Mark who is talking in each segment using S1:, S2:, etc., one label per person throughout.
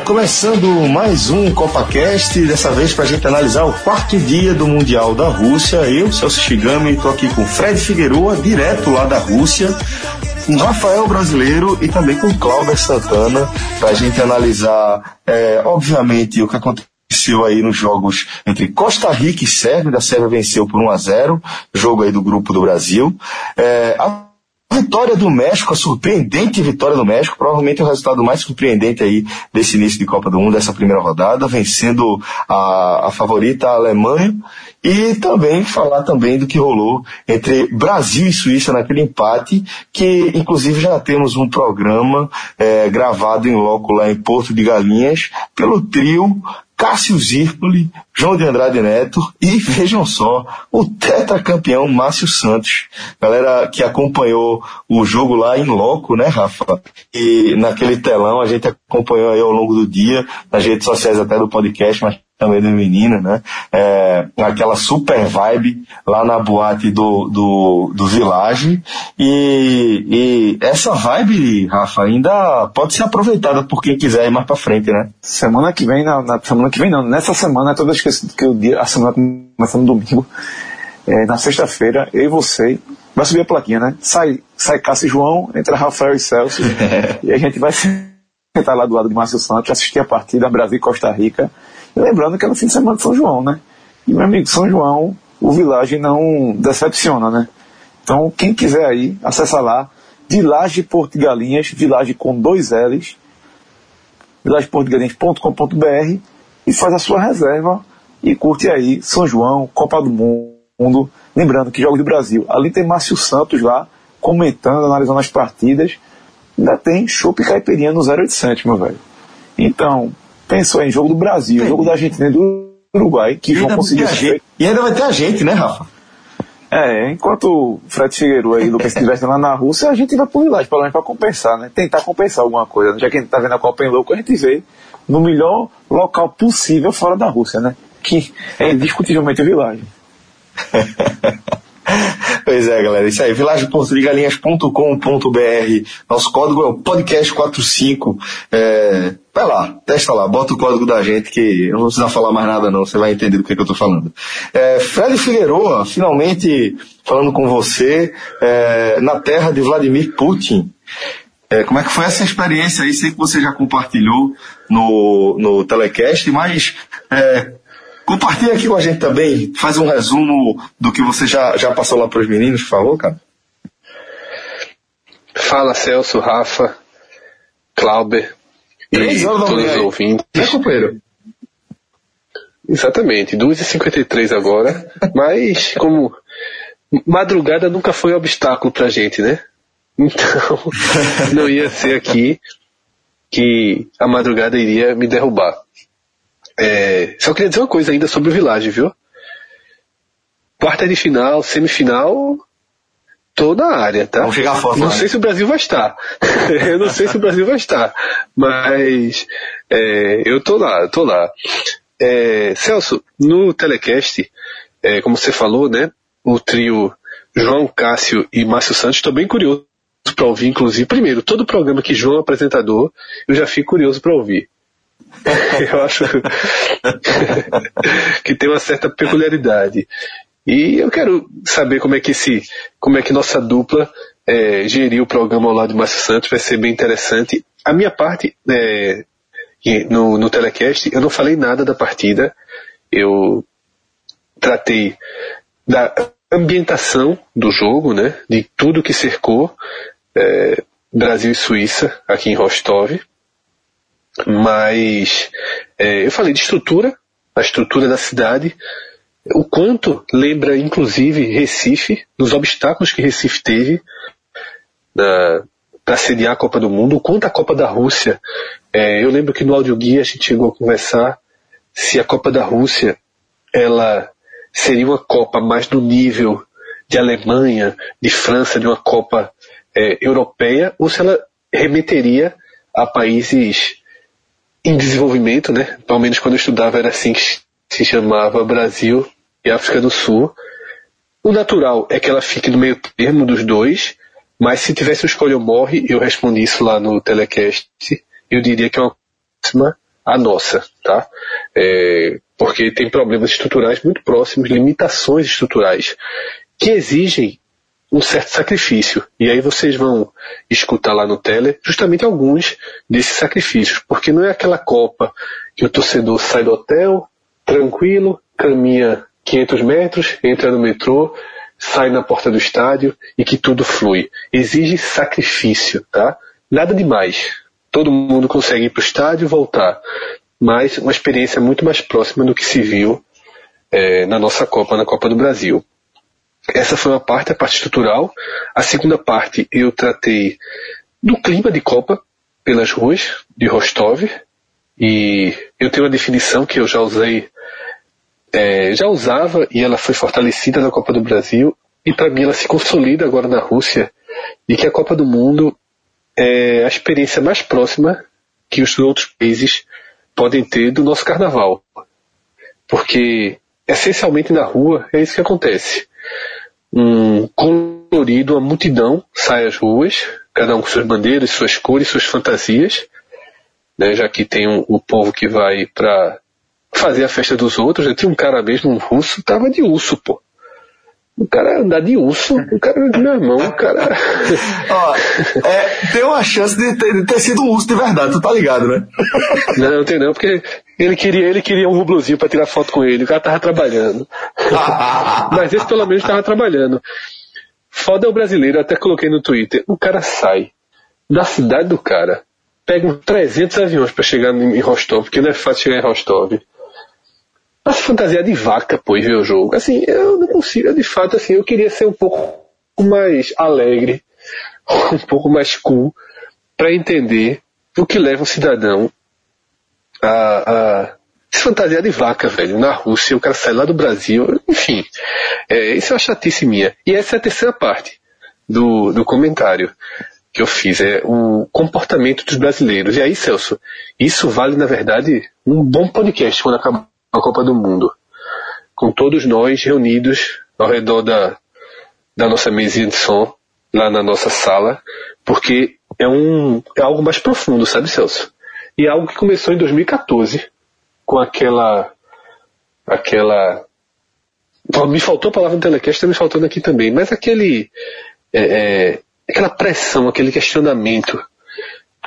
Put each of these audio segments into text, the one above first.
S1: Começando mais um CopaCast, dessa vez para a gente analisar o quarto dia do Mundial da Rússia. Eu, Celso Shigami, estou aqui com Fred Figueroa, direto lá da Rússia, com Rafael Brasileiro e também com Cláudio Santana, para a gente analisar, é, obviamente, o que aconteceu aí nos jogos entre Costa Rica e Sérvia. A Sérvia venceu por 1 a 0 jogo aí do grupo do Brasil. É, Vitória do México, a surpreendente vitória do México, provavelmente o resultado mais surpreendente aí desse início de Copa do Mundo, dessa primeira rodada, vencendo a, a favorita a Alemanha, e também falar também do que rolou entre Brasil e Suíça naquele empate, que inclusive já temos um programa é, gravado em loco lá em Porto de Galinhas, pelo trio Cássio Zirpoli, João de Andrade Neto e vejam só, o tetracampeão Márcio Santos. Galera que acompanhou o jogo lá em loco, né, Rafa? E naquele telão a gente acompanhou aí ao longo do dia, nas redes sociais até do podcast, mas também do menino, né? É, aquela super vibe lá na boate do, do, do Village. E, e essa vibe, Rafa, ainda pode ser aproveitada por quem quiser ir mais pra frente, né?
S2: Semana que vem, na, na semana que vem não, nessa semana, toda que, que o dia, a semana começa no domingo, é, na sexta-feira, eu e você, vai subir a plaquinha, né? Sai, sai Cássio e João, entra Rafael e Celso, e a gente vai sentar lá do lado de Márcio Santos, assistir a partida Brasil e Costa Rica, lembrando que é no fim de semana de São João, né? E, meu amigo, São João, o Village não decepciona, né? Então, quem quiser aí, acessa lá, Village Porto Galinhas, Village com dois L's, villageportugalinhas.com.br e faz a sua reserva e curte aí São João, Copa do Mundo. Lembrando que Jogos do Brasil, ali tem Márcio Santos lá, comentando, analisando as partidas. Ainda tem Chopp Caipirinha no 0800, meu velho. Então, pensou em jogo do Brasil, jogo da Argentina e do Uruguai, que vão conseguir.
S1: E ainda vai ter a gente, né, Rafa?
S2: É, enquanto o Fred Figueiredo e o Lucas estivessem lá na Rússia, a gente vai por lá, pelo menos para compensar, né? Tentar compensar alguma coisa. Já que a gente tá vendo a Copa em louco, a gente vê no melhor local possível fora da Rússia, né? Que é indiscutivelmente o Village.
S1: Pois é, galera. Isso aí, vilageportodegalinhas.com.br. Nosso código é o podcast45. É, vai lá, testa lá, bota o código da gente que eu não vou precisar falar mais nada não, você vai entender do que, que eu estou falando. É, Fred Figueroa, finalmente falando com você, é, na terra de Vladimir Putin. É, como é que foi essa experiência aí? Sei que você já compartilhou no, no telecast, mas é, Compartilha aqui com a gente também, faz um resumo do que você já, já passou lá para os meninos, favor, cara.
S3: Fala Celso, Rafa, Clauber e todos os ouvintes.
S1: É, companheiro?
S3: Exatamente, 2h53 agora, mas como madrugada nunca foi um obstáculo pra gente, né? Então, não ia ser aqui que a madrugada iria me derrubar. É, só queria dizer uma coisa ainda sobre o Village, viu? Quarta de final, semifinal, tô na área, tá?
S1: Vamos chegar forte.
S3: Não
S1: né?
S3: sei se o Brasil vai estar. eu não sei se o Brasil vai estar. Mas é, eu tô lá, tô lá. É, Celso, no telecast, é, como você falou, né? O trio João Cássio e Márcio Santos, estou bem curioso para ouvir, inclusive. Primeiro, todo programa que João é apresentador, eu já fico curioso para ouvir. eu acho que tem uma certa peculiaridade. E eu quero saber como é que esse, como é que nossa dupla é, geriu o programa ao lado de Márcio Santos, vai ser bem interessante. A minha parte é, no, no telecast, eu não falei nada da partida, eu tratei da ambientação do jogo, né, de tudo que cercou é, Brasil e Suíça aqui em Rostov. Mas é, eu falei de estrutura, a estrutura da cidade, o quanto lembra inclusive Recife, dos obstáculos que Recife teve para sediar a Copa do Mundo, o quanto a Copa da Rússia. É, eu lembro que no audioguia a gente chegou a conversar se a Copa da Rússia ela seria uma Copa mais no nível de Alemanha, de França, de uma Copa é, europeia, ou se ela remeteria a países em desenvolvimento, né? Pelo menos quando eu estudava era assim que se chamava Brasil e África do Sul. O natural é que ela fique no meio termo dos dois, mas se tivesse o escolha ou morre, eu respondi isso lá no telecast, eu diria que é uma próxima à nossa, tá? É, porque tem problemas estruturais muito próximos, limitações estruturais, que exigem um certo sacrifício. E aí vocês vão escutar lá no tele justamente alguns desses sacrifícios, porque não é aquela Copa que o torcedor sai do hotel, tranquilo, caminha 500 metros, entra no metrô, sai na porta do estádio e que tudo flui. Exige sacrifício, tá? Nada demais. Todo mundo consegue ir para o estádio e voltar. Mas uma experiência muito mais próxima do que se viu é, na nossa Copa, na Copa do Brasil. Essa foi uma parte, a parte estrutural. A segunda parte eu tratei do clima de Copa pelas ruas de Rostov. E eu tenho uma definição que eu já usei é, já usava e ela foi fortalecida na Copa do Brasil e para mim ela se consolida agora na Rússia de que a Copa do Mundo é a experiência mais próxima que os outros países podem ter do nosso carnaval. Porque essencialmente na rua é isso que acontece. Um colorido, uma multidão sai às ruas, cada um com suas bandeiras, suas cores, suas fantasias, né, já que tem um, o povo que vai para fazer a festa dos outros. Eu tinha um cara mesmo, um russo, tava de urso, pô. O cara andar de urso, o cara de meu irmão, o cara.
S1: Ó, é, tem uma chance de ter, de ter, sido um urso de verdade, tu tá ligado, né?
S3: Não, não tem não, porque ele queria, ele queria um rublozinho pra tirar foto com ele, o cara tava trabalhando. Mas esse pelo menos tava trabalhando. Foda é o brasileiro, até coloquei no Twitter. O cara sai da cidade do cara, pega uns 300 aviões para chegar em Rostov, porque não é fácil chegar em Rostov pra se fantasiar de vaca, e ver o jogo. Assim, eu não consigo, de fato, assim, eu queria ser um pouco mais alegre, um pouco mais cool, para entender o que leva um cidadão a, a se fantasiar de vaca, velho, na Rússia, o cara sai lá do Brasil, enfim. É, isso é uma chatice minha. E essa é a terceira parte do, do comentário que eu fiz, é o comportamento dos brasileiros. E aí, Celso, isso vale, na verdade, um bom podcast quando acabar a Copa do Mundo, com todos nós reunidos ao redor da, da nossa mesinha de som, lá na nossa sala, porque é, um, é algo mais profundo, sabe, Celso? E é algo que começou em 2014, com aquela. aquela. Me faltou a palavra no telecast, está me faltando aqui também, mas aquele. É, é, aquela pressão, aquele questionamento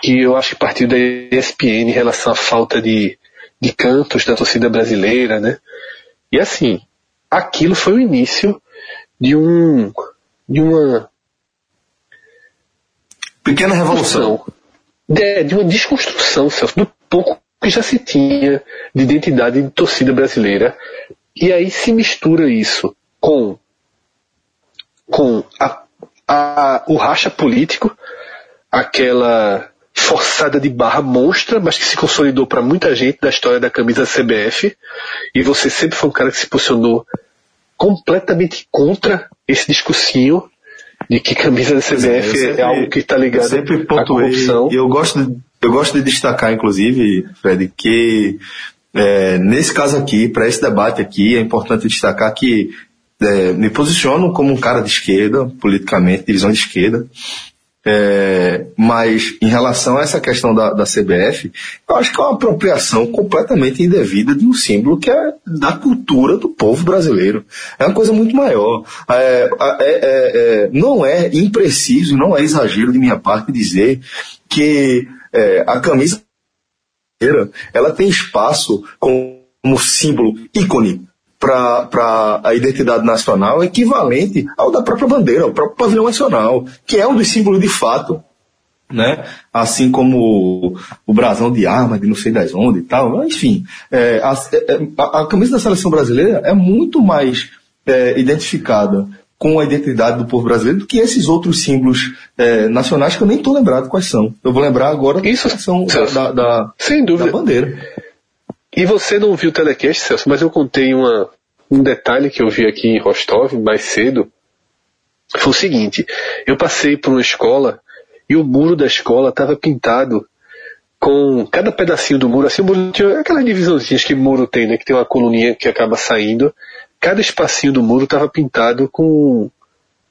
S3: que eu acho que partiu da ESPN em relação à falta de, de cantos da torcida brasileira, né? E assim, aquilo foi o início de um de uma
S1: pequena revolução,
S3: de, de uma desconstrução, Celso, do pouco que já se tinha de identidade de torcida brasileira. E aí se mistura isso com com a, a, o racha político, aquela forçada de barra monstra, mas que se consolidou para muita gente da história da camisa CBF. E você sempre foi um cara que se posicionou completamente contra esse discursinho de que camisa da CBF é, sempre, é algo que está ligado sempre à corrupção.
S1: E eu gosto, de, eu gosto de destacar, inclusive, Fred, que é, nesse caso aqui, para esse debate aqui, é importante destacar que é, me posiciono como um cara de esquerda, politicamente, divisão de esquerda, é, mas em relação a essa questão da, da CBF, eu acho que é uma apropriação completamente indevida de um símbolo que é da cultura do povo brasileiro. É uma coisa muito maior. É, é, é, é não é impreciso, não é exagero de minha parte dizer que é, a camisa ela tem espaço como símbolo ícone para a identidade nacional equivalente ao da própria bandeira, ao próprio pavilhão nacional, que é um dos símbolos de fato, né? Assim como o, brasão de arma de não sei das onde e tal, enfim, é, a, é, a, a, camisa da seleção brasileira é muito mais é, identificada com a identidade do povo brasileiro do que esses outros símbolos é, nacionais que eu nem estou lembrado quais são. Eu vou lembrar agora
S3: Isso,
S1: são da, da,
S3: sem dúvida.
S1: da bandeira.
S3: E você não viu o telecast, Celso, mas eu contei uma, um detalhe que eu vi aqui em Rostov mais cedo. Foi o seguinte, eu passei por uma escola e o muro da escola estava pintado com cada pedacinho do muro, assim o muro tinha aquelas divisãozinhas que o muro tem, né, que tem uma coluninha que acaba saindo. Cada espacinho do muro estava pintado com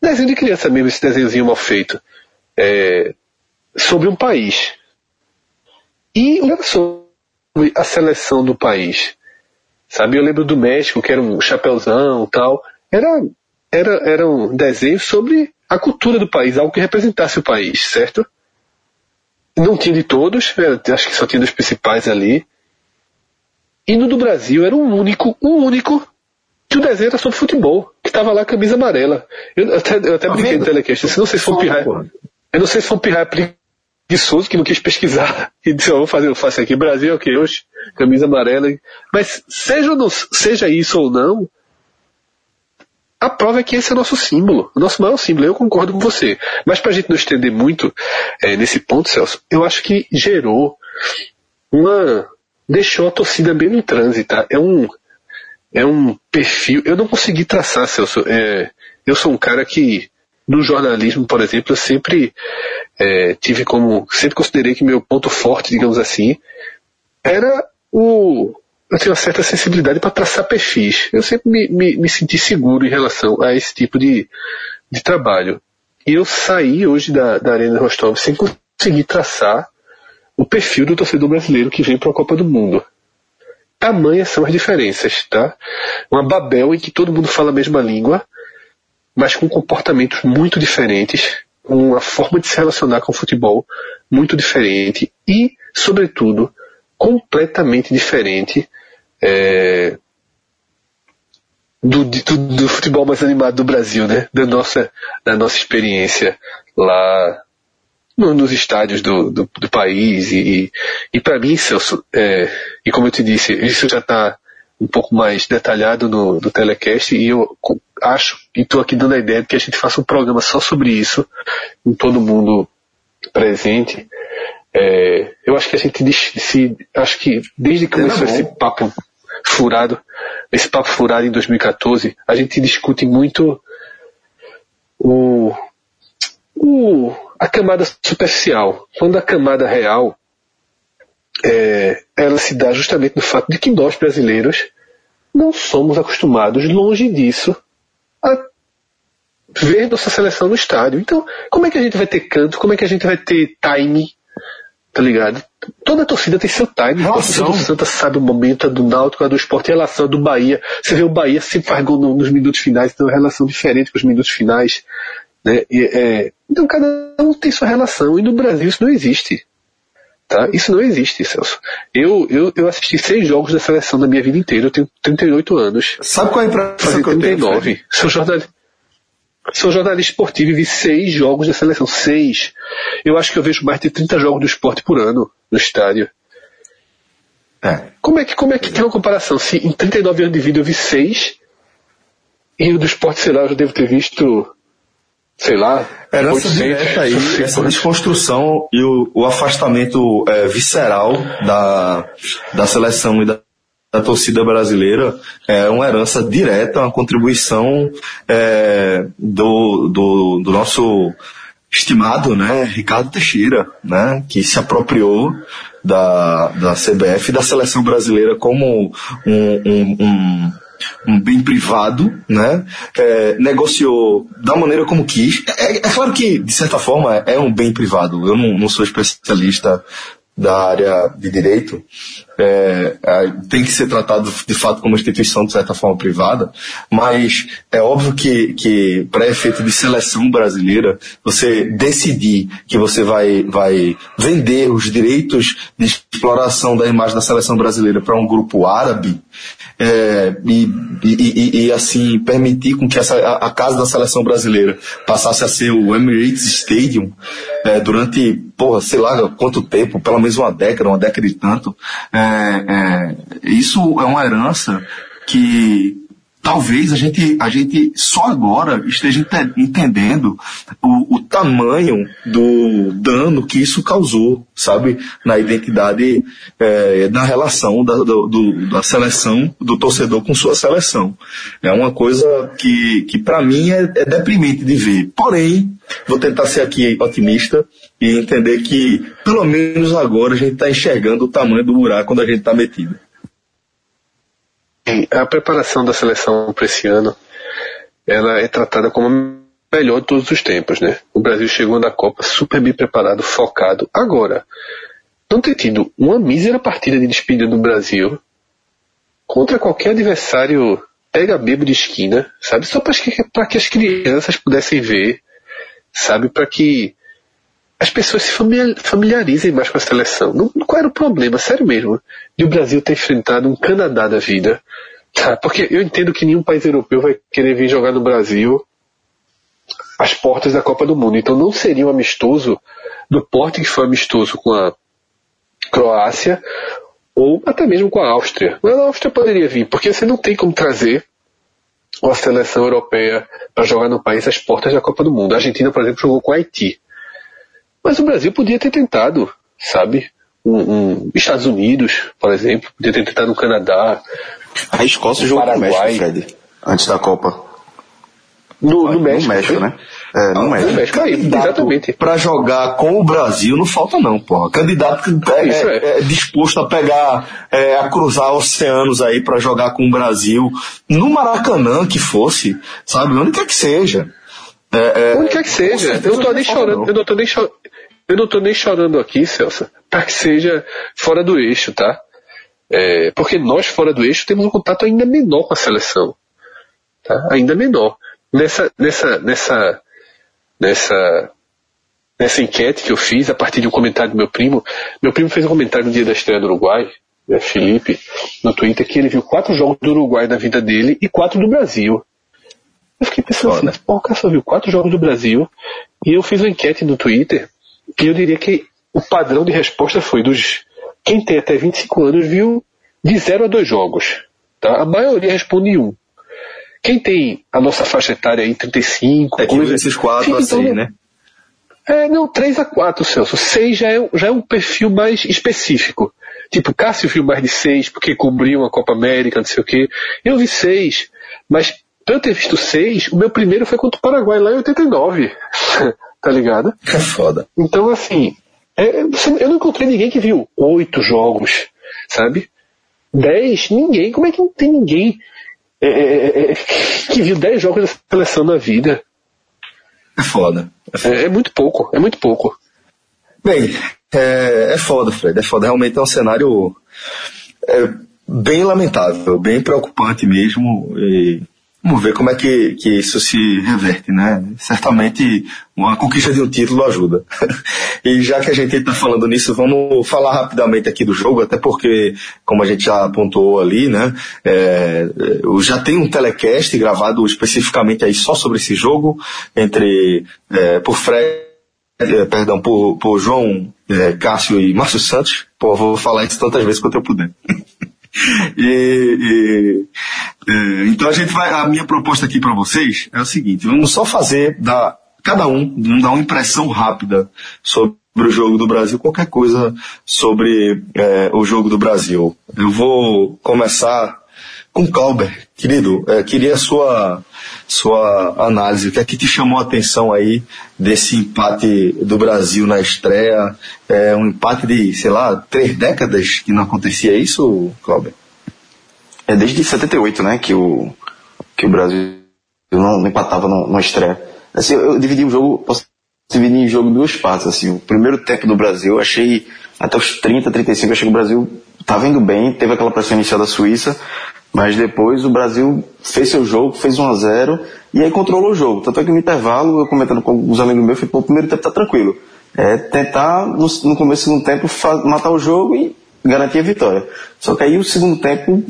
S3: desenho de criança mesmo, esse desenhozinho mal feito. É, sobre um país. E olha só, a seleção do país. Sabe, eu lembro do México, que era um chapéuzão tal. Era, era, era um desenho sobre a cultura do país, algo que representasse o país, certo? Não tinha de todos, acho que só tinha dos principais ali. E no do Brasil era um único, um único, que o desenho era sobre futebol, que estava lá a camisa amarela. Eu até, eu até tá brinquei no telecast, eu não sei se foi um pirraia, eu não sei se foi um pirraia preguiçoso que não quis pesquisar e disse, oh, vou fazer, eu faço aqui, Brasil o que hoje? Camisa amarela. Mas seja, não, seja isso ou não, a prova é que esse é o nosso símbolo, o nosso maior símbolo. Eu concordo com você. Mas para a gente não estender muito é, nesse ponto, Celso, eu acho que gerou uma. deixou a torcida bem no trânsito. Tá? É um, é um perfil. Eu não consegui traçar, Celso. É, eu sou um cara que, no jornalismo, por exemplo, eu sempre é, tive como. sempre considerei que meu ponto forte, digamos assim, era o, eu tenho uma certa sensibilidade para traçar perfis. Eu sempre me, me, me, senti seguro em relação a esse tipo de, de trabalho. E eu saí hoje da, da Arena Rostov sem conseguir traçar o perfil do torcedor brasileiro que vem para a Copa do Mundo. Tamanhas são as diferenças, tá? Uma Babel em que todo mundo fala a mesma língua, mas com comportamentos muito diferentes, uma forma de se relacionar com o futebol muito diferente e, sobretudo, completamente diferente é, do, do, do, futebol mais animado do Brasil, né? Da nossa, da nossa experiência lá no, nos estádios do, do, do país. E, e para mim, Celso, é, e como eu te disse, isso já está um pouco mais detalhado no, no telecast e eu acho, e estou aqui dando a ideia de que a gente faça um programa só sobre isso, com todo mundo presente, é, eu acho que a gente se, acho que desde que começou esse papo furado, esse papo furado em 2014, a gente discute muito o, o a camada superficial. Quando a camada real é, ela se dá justamente no fato de que nós brasileiros não somos acostumados, longe disso, a ver nossa seleção no estádio. Então, como é que a gente vai ter canto? Como é que a gente vai ter time? Tá ligado? Toda torcida tem seu time. Relação. A torcida do Santa sabe o momento, a do Náutico, a do Esporte, a relação do Bahia. Você vê o Bahia sempre faz gol nos minutos finais, então é uma relação diferente com os minutos finais. Né? E, é, então cada um tem sua relação, e no Brasil isso não existe. Tá? Isso não existe, Celso. Eu, eu, eu assisti seis jogos da seleção na minha vida inteira, eu tenho 38 anos.
S1: Sabe qual é a impressão
S3: que eu tenho? 39. Sou jornalista. Sou jornalista esportivo e vi seis jogos da seleção. Seis. Eu acho que eu vejo mais de 30 jogos do esporte por ano no estádio. É. Como é que, como é que tem uma comparação? Se em 39 anos de vida eu vi seis, e o do esporte, sei lá, eu já devo ter visto, sei lá.
S1: Herança direta aí, essa desconstrução e o, o afastamento é, visceral da, da seleção e da da torcida brasileira é uma herança direta, uma contribuição é, do, do, do, nosso estimado né, Ricardo Teixeira, né, que se apropriou da, da CBF e da seleção brasileira como um, um, um um bem privado, né? É, negociou da maneira como quis. É, é, claro que, de certa forma, é um bem privado. Eu não, não sou especialista da área de direito é, é, tem que ser tratado de fato como uma instituição de certa forma privada, mas é óbvio que, que para efeito de seleção brasileira, você decidir que você vai, vai vender os direitos de exploração da imagem da seleção brasileira para um grupo árabe é, e, e, e, assim permitir com que essa, a, a, casa da seleção brasileira passasse a ser o Emirates Stadium é, durante, porra, sei lá quanto tempo, pelo menos uma década, uma década e tanto, é, é isso é uma herança que talvez a gente, a gente só agora esteja entendendo o, o, tamanho do dano que isso causou, sabe, na identidade, é, na relação da, do, da seleção, do torcedor com sua seleção. É uma coisa que, que para mim é, é deprimente de ver. Porém, vou tentar ser aqui otimista e entender que, pelo menos agora, a gente está enxergando o tamanho do buraco onde a gente está metido
S3: a preparação da seleção para esse ano ela é tratada como a melhor de todos os tempos, né? O Brasil chegou na Copa super bem preparado, focado. Agora, não ter tido uma mísera partida de despedida no Brasil contra qualquer adversário pega bebo de esquina, sabe? Só para que, que as crianças pudessem ver, sabe? Para que as pessoas se familiarizem mais com a seleção. Não, qual era o problema, sério mesmo, de o Brasil ter enfrentado um Canadá da vida? Porque eu entendo que nenhum país europeu vai querer vir jogar no Brasil as portas da Copa do Mundo. Então não seria um amistoso do porte que foi amistoso com a Croácia ou até mesmo com a Áustria. Mas a Áustria poderia vir, porque você não tem como trazer uma seleção europeia para jogar no país às portas da Copa do Mundo. A Argentina, por exemplo, jogou com a Haiti. Mas o Brasil podia ter tentado, sabe? Um, um, Estados Unidos, por exemplo, podia ter tentado no Canadá.
S1: A Escócia jogou com o México, Fred, antes da Copa.
S3: No, no México,
S1: no México né? É, no México.
S3: No México aí, exatamente.
S1: Pra jogar com o Brasil não falta não, porra. Candidato é, é, é disposto a pegar, é, a cruzar oceanos aí para jogar com o Brasil, no Maracanã que fosse, sabe? Onde quer que seja.
S3: É, é, Onde quer que seja. Eu não tô nem chorando, eu não tô nem chorando. Eu não tô nem chorando aqui, Celso, para que seja fora do eixo, tá? É, porque nós, fora do eixo, temos um contato ainda menor com a seleção. Tá? Ainda menor. Nessa, nessa, nessa, nessa, nessa enquete que eu fiz, a partir de um comentário do meu primo, meu primo fez um comentário no dia da estreia do Uruguai, né, Felipe, no Twitter, que ele viu quatro jogos do Uruguai na vida dele e quatro do Brasil. Eu fiquei pensando Foda. assim, pô, o cara só viu quatro jogos do Brasil e eu fiz uma enquete no Twitter que eu diria que o padrão de resposta foi dos. Quem tem até 25 anos viu de 0 a 2 jogos. Tá? A maioria responde um. Quem tem a nossa faixa etária aí, 35,
S1: é coisa, esses quatro assim, então, né?
S3: É, não, 3 a 4, Celso. 6 já é, já é um perfil mais específico. Tipo, Cássio viu mais de 6 porque cobriu a Copa América, não sei o quê. Eu vi 6, mas pra eu ter visto 6, o meu primeiro foi contra o Paraguai lá em 89. tá ligado?
S1: É foda.
S3: Então, assim, é, eu não encontrei ninguém que viu oito jogos, sabe? Dez, ninguém. Como é que não tem ninguém é, é, é, é que viu dez jogos da seleção na vida?
S1: É foda.
S3: É, foda. é muito pouco, é muito pouco.
S1: Bem, é, foda, Fred. É foda. Realmente é um cenário bem lamentável, bem preocupante mesmo. E Vamos ver como é que, que isso se reverte, né? Certamente uma conquista de um título ajuda. e já que a gente está falando nisso, vamos falar rapidamente aqui do jogo, até porque, como a gente já apontou ali, né? É, já tem um telecast gravado especificamente aí só sobre esse jogo, entre é, por Fred, é, perdão, por, por João, é, Cássio e Márcio Santos. Pô, vou falar isso tantas vezes quanto eu puder. e, e é, então a gente vai, a minha proposta aqui para vocês é o seguinte, vamos só fazer da cada um, vamos dar uma impressão rápida sobre o jogo do Brasil, qualquer coisa sobre é, o jogo do Brasil. Eu vou começar com Calber, querido, é, queria a sua sua análise, o que é que te chamou a atenção aí desse empate do Brasil na estreia, é um empate de, sei lá, três décadas que não acontecia isso, Calber?
S4: É desde 78, né, que o, que o Brasil não empatava no estreia. Assim, eu dividi o jogo, posso dividir em jogo duas partes, assim. O primeiro tempo do Brasil, achei, até os 30, 35, achei que o Brasil estava indo bem, teve aquela pressão inicial da Suíça, mas depois o Brasil fez seu jogo, fez 1 a 0 e aí controlou o jogo. Tanto é que no intervalo, eu comentando com os amigos meus, falei, pô, o primeiro tempo tá tranquilo. É tentar, no, no começo do segundo tempo, matar o jogo e garantir a vitória. Só que aí o segundo tempo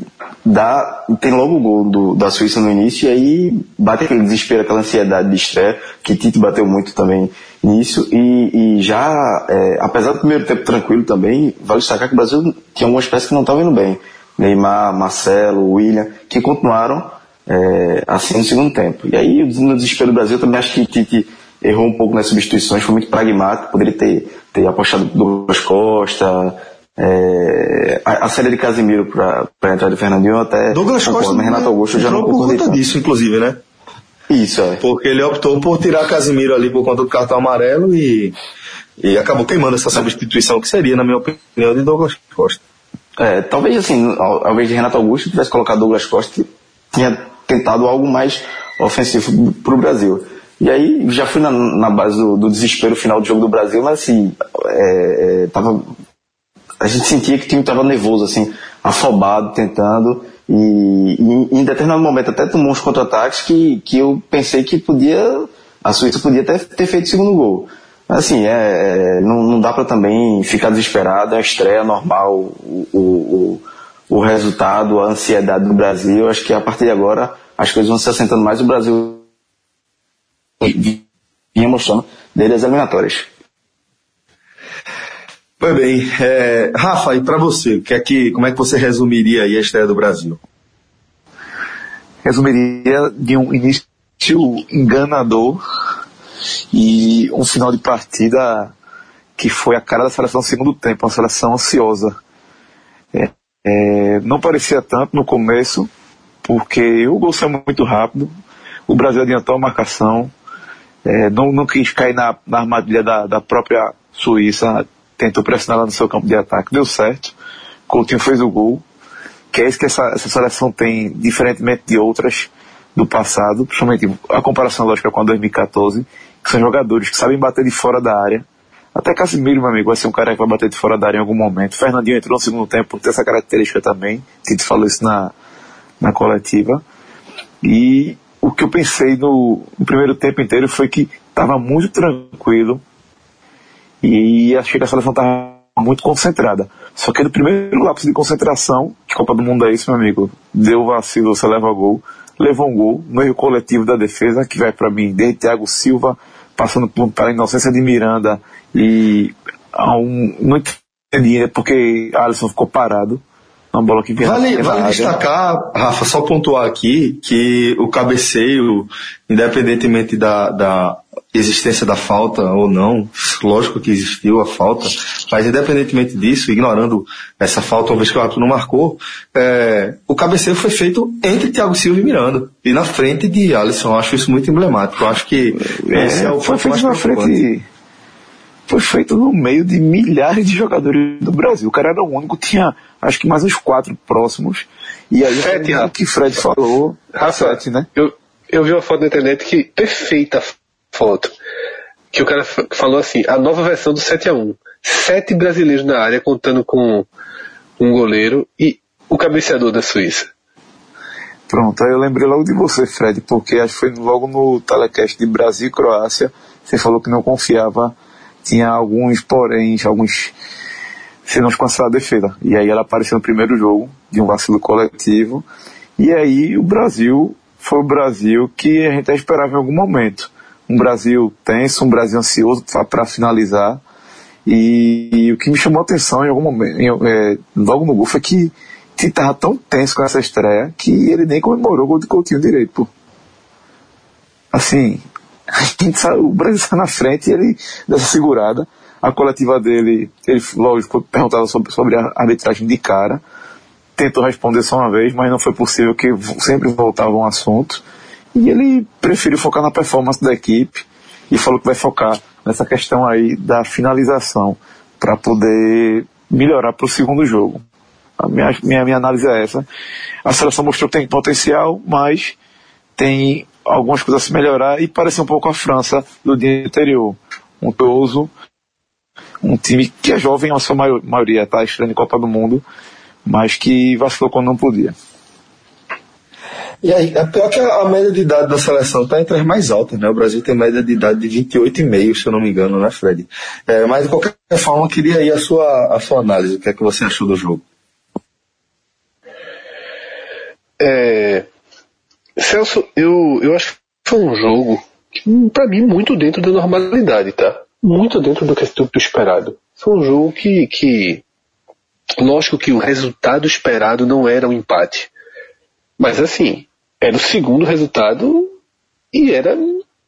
S4: dá, tem logo o gol do, da Suíça no início e aí bate aquele desespero, aquela ansiedade de estreia, que Tite bateu muito também nisso e, e já, é, apesar do primeiro tempo tranquilo também, vale destacar que o Brasil tinha algumas peças que não estavam indo bem. Neymar, Marcelo, William, que continuaram é, assim no segundo tempo. E aí, no desespero do Brasil, também acho que errou um pouco nas substituições, foi muito pragmático, poderia ter, ter apostado Douglas Costa, é, a, a série de Casimiro para a entrada de Fernandinho até
S1: Douglas concordo, Costa
S4: mas Renato Augusto já não
S1: por conta disso, inclusive, né?
S4: Isso, é.
S1: Porque ele optou por tirar Casimiro ali por conta do cartão amarelo e, e acabou queimando essa substituição que seria, na minha opinião, de Douglas Costa.
S4: É, talvez assim, ao, invés de Renato Augusto, tivesse colocado Douglas Costa, tinha tentado algo mais ofensivo para o Brasil. E aí já fui na, na base do, do, desespero final do jogo do Brasil, mas assim, é, é, tava
S1: a gente sentia que o time estava nervoso, assim, afobado, tentando. E, e, em determinado momento até tomou uns contra-ataques que, que eu pensei que podia. A Suíça podia até ter feito o segundo gol. Assim, é, é não, não dá para também ficar desesperado, é uma estreia normal o, o, o, resultado, a ansiedade do Brasil. Acho que a partir de agora as coisas vão se assentando mais. O Brasil vinha mostrando dele as eliminatórias. Pois bem, é, Rafa, e para você, que é que, como é que você resumiria aí a estreia do Brasil?
S2: Resumiria de um início enganador e um final de partida que foi a cara da seleção no segundo tempo, uma seleção ansiosa. É, é, não parecia tanto no começo, porque o gol saiu muito rápido, o Brasil adiantou a marcação, é, não, não quis cair na, na armadilha da, da própria Suíça, tentou pressionar lá no seu campo de ataque, deu certo. Coutinho fez o gol, que é isso que essa, essa seleção tem, diferentemente de outras do passado, principalmente a comparação lógica com a 2014, que são jogadores que sabem bater de fora da área. Até Casimiro, meu amigo, vai ser um cara que vai bater de fora da área em algum momento. Fernandinho entrou no segundo tempo por ter essa característica também. Tito falou isso na, na coletiva. E o que eu pensei no, no primeiro tempo inteiro foi que estava muito tranquilo, e achei que a seleção estava muito concentrada. Só que no primeiro lapso de concentração, que Copa do Mundo é isso, meu amigo, deu vacilo, você leva gol, levou um gol no erro coletivo da defesa, que vai para mim desde Thiago Silva, passando por, pela inocência de Miranda e a um, não entendi porque Alisson ficou parado. Uma bola que vinha
S1: vale, vale destacar, Rafa, só pontuar aqui que o cabeceio, independentemente da, da existência da falta ou não, lógico que existiu a falta, mas independentemente disso, ignorando essa falta, uma vez que o árbitro não marcou, é, o cabeceio foi feito entre Thiago Silva e Miranda, e na frente de Alisson. Eu acho isso muito emblemático. Eu acho que
S2: é, esse é o foi feito na frente foi feito no meio de milhares de jogadores do Brasil. O cara era o único, tinha acho que mais uns quatro próximos. E aí
S3: Sete,
S2: o que Fred falou.
S3: Rafa, né? Eu, eu vi uma foto na internet que perfeita foto. Que o cara falou assim, a nova versão do 7 a 1 Sete brasileiros na área contando com um goleiro e o cabeceador da Suíça.
S2: Pronto, aí eu lembrei logo de você, Fred, porque acho que foi logo no telecast de Brasil e Croácia, você falou que não confiava, tinha alguns porém, alguns senões com essa defesa. E aí ela apareceu no primeiro jogo, de um vacilo coletivo, e aí o Brasil foi o Brasil que a gente esperava em algum momento um Brasil tenso, um Brasil ansioso para finalizar. E, e, o que me chamou a atenção em algum momento, em, é, logo no gol, foi que Tite estava tão tenso com essa estreia que ele nem comemorou o gol de Coutinho direito. Pô. Assim, o Brasil está na frente e ele, dessa segurada, a coletiva dele, ele, lógico, foi perguntado sobre, sobre a arbitragem de cara, tentou responder só uma vez, mas não foi possível que sempre voltava um assunto. E ele preferiu focar na performance da equipe e falou que vai focar nessa questão aí da finalização para poder melhorar para o segundo jogo. A minha, minha, minha análise é essa. A seleção mostrou que tem potencial, mas tem algumas coisas a se melhorar e parece um pouco a França do dia anterior. Um Touso, um time que é jovem, a sua maioria está estreando em Copa do Mundo, mas que vacilou quando não podia.
S1: E aí, é pior que a, a média de idade da seleção está entre as mais altas, né? O Brasil tem média de idade de 28,5, se eu não me engano, né, Fred? É, mas de qualquer forma, eu queria aí a sua, a sua análise. O que é que você achou do jogo?
S3: É, Celso, eu, eu acho que foi um jogo, para mim, muito dentro da normalidade, tá? Muito dentro do que do esperado. Foi um jogo que, que. Lógico que o resultado esperado não era um empate. Mas assim, era o segundo resultado e era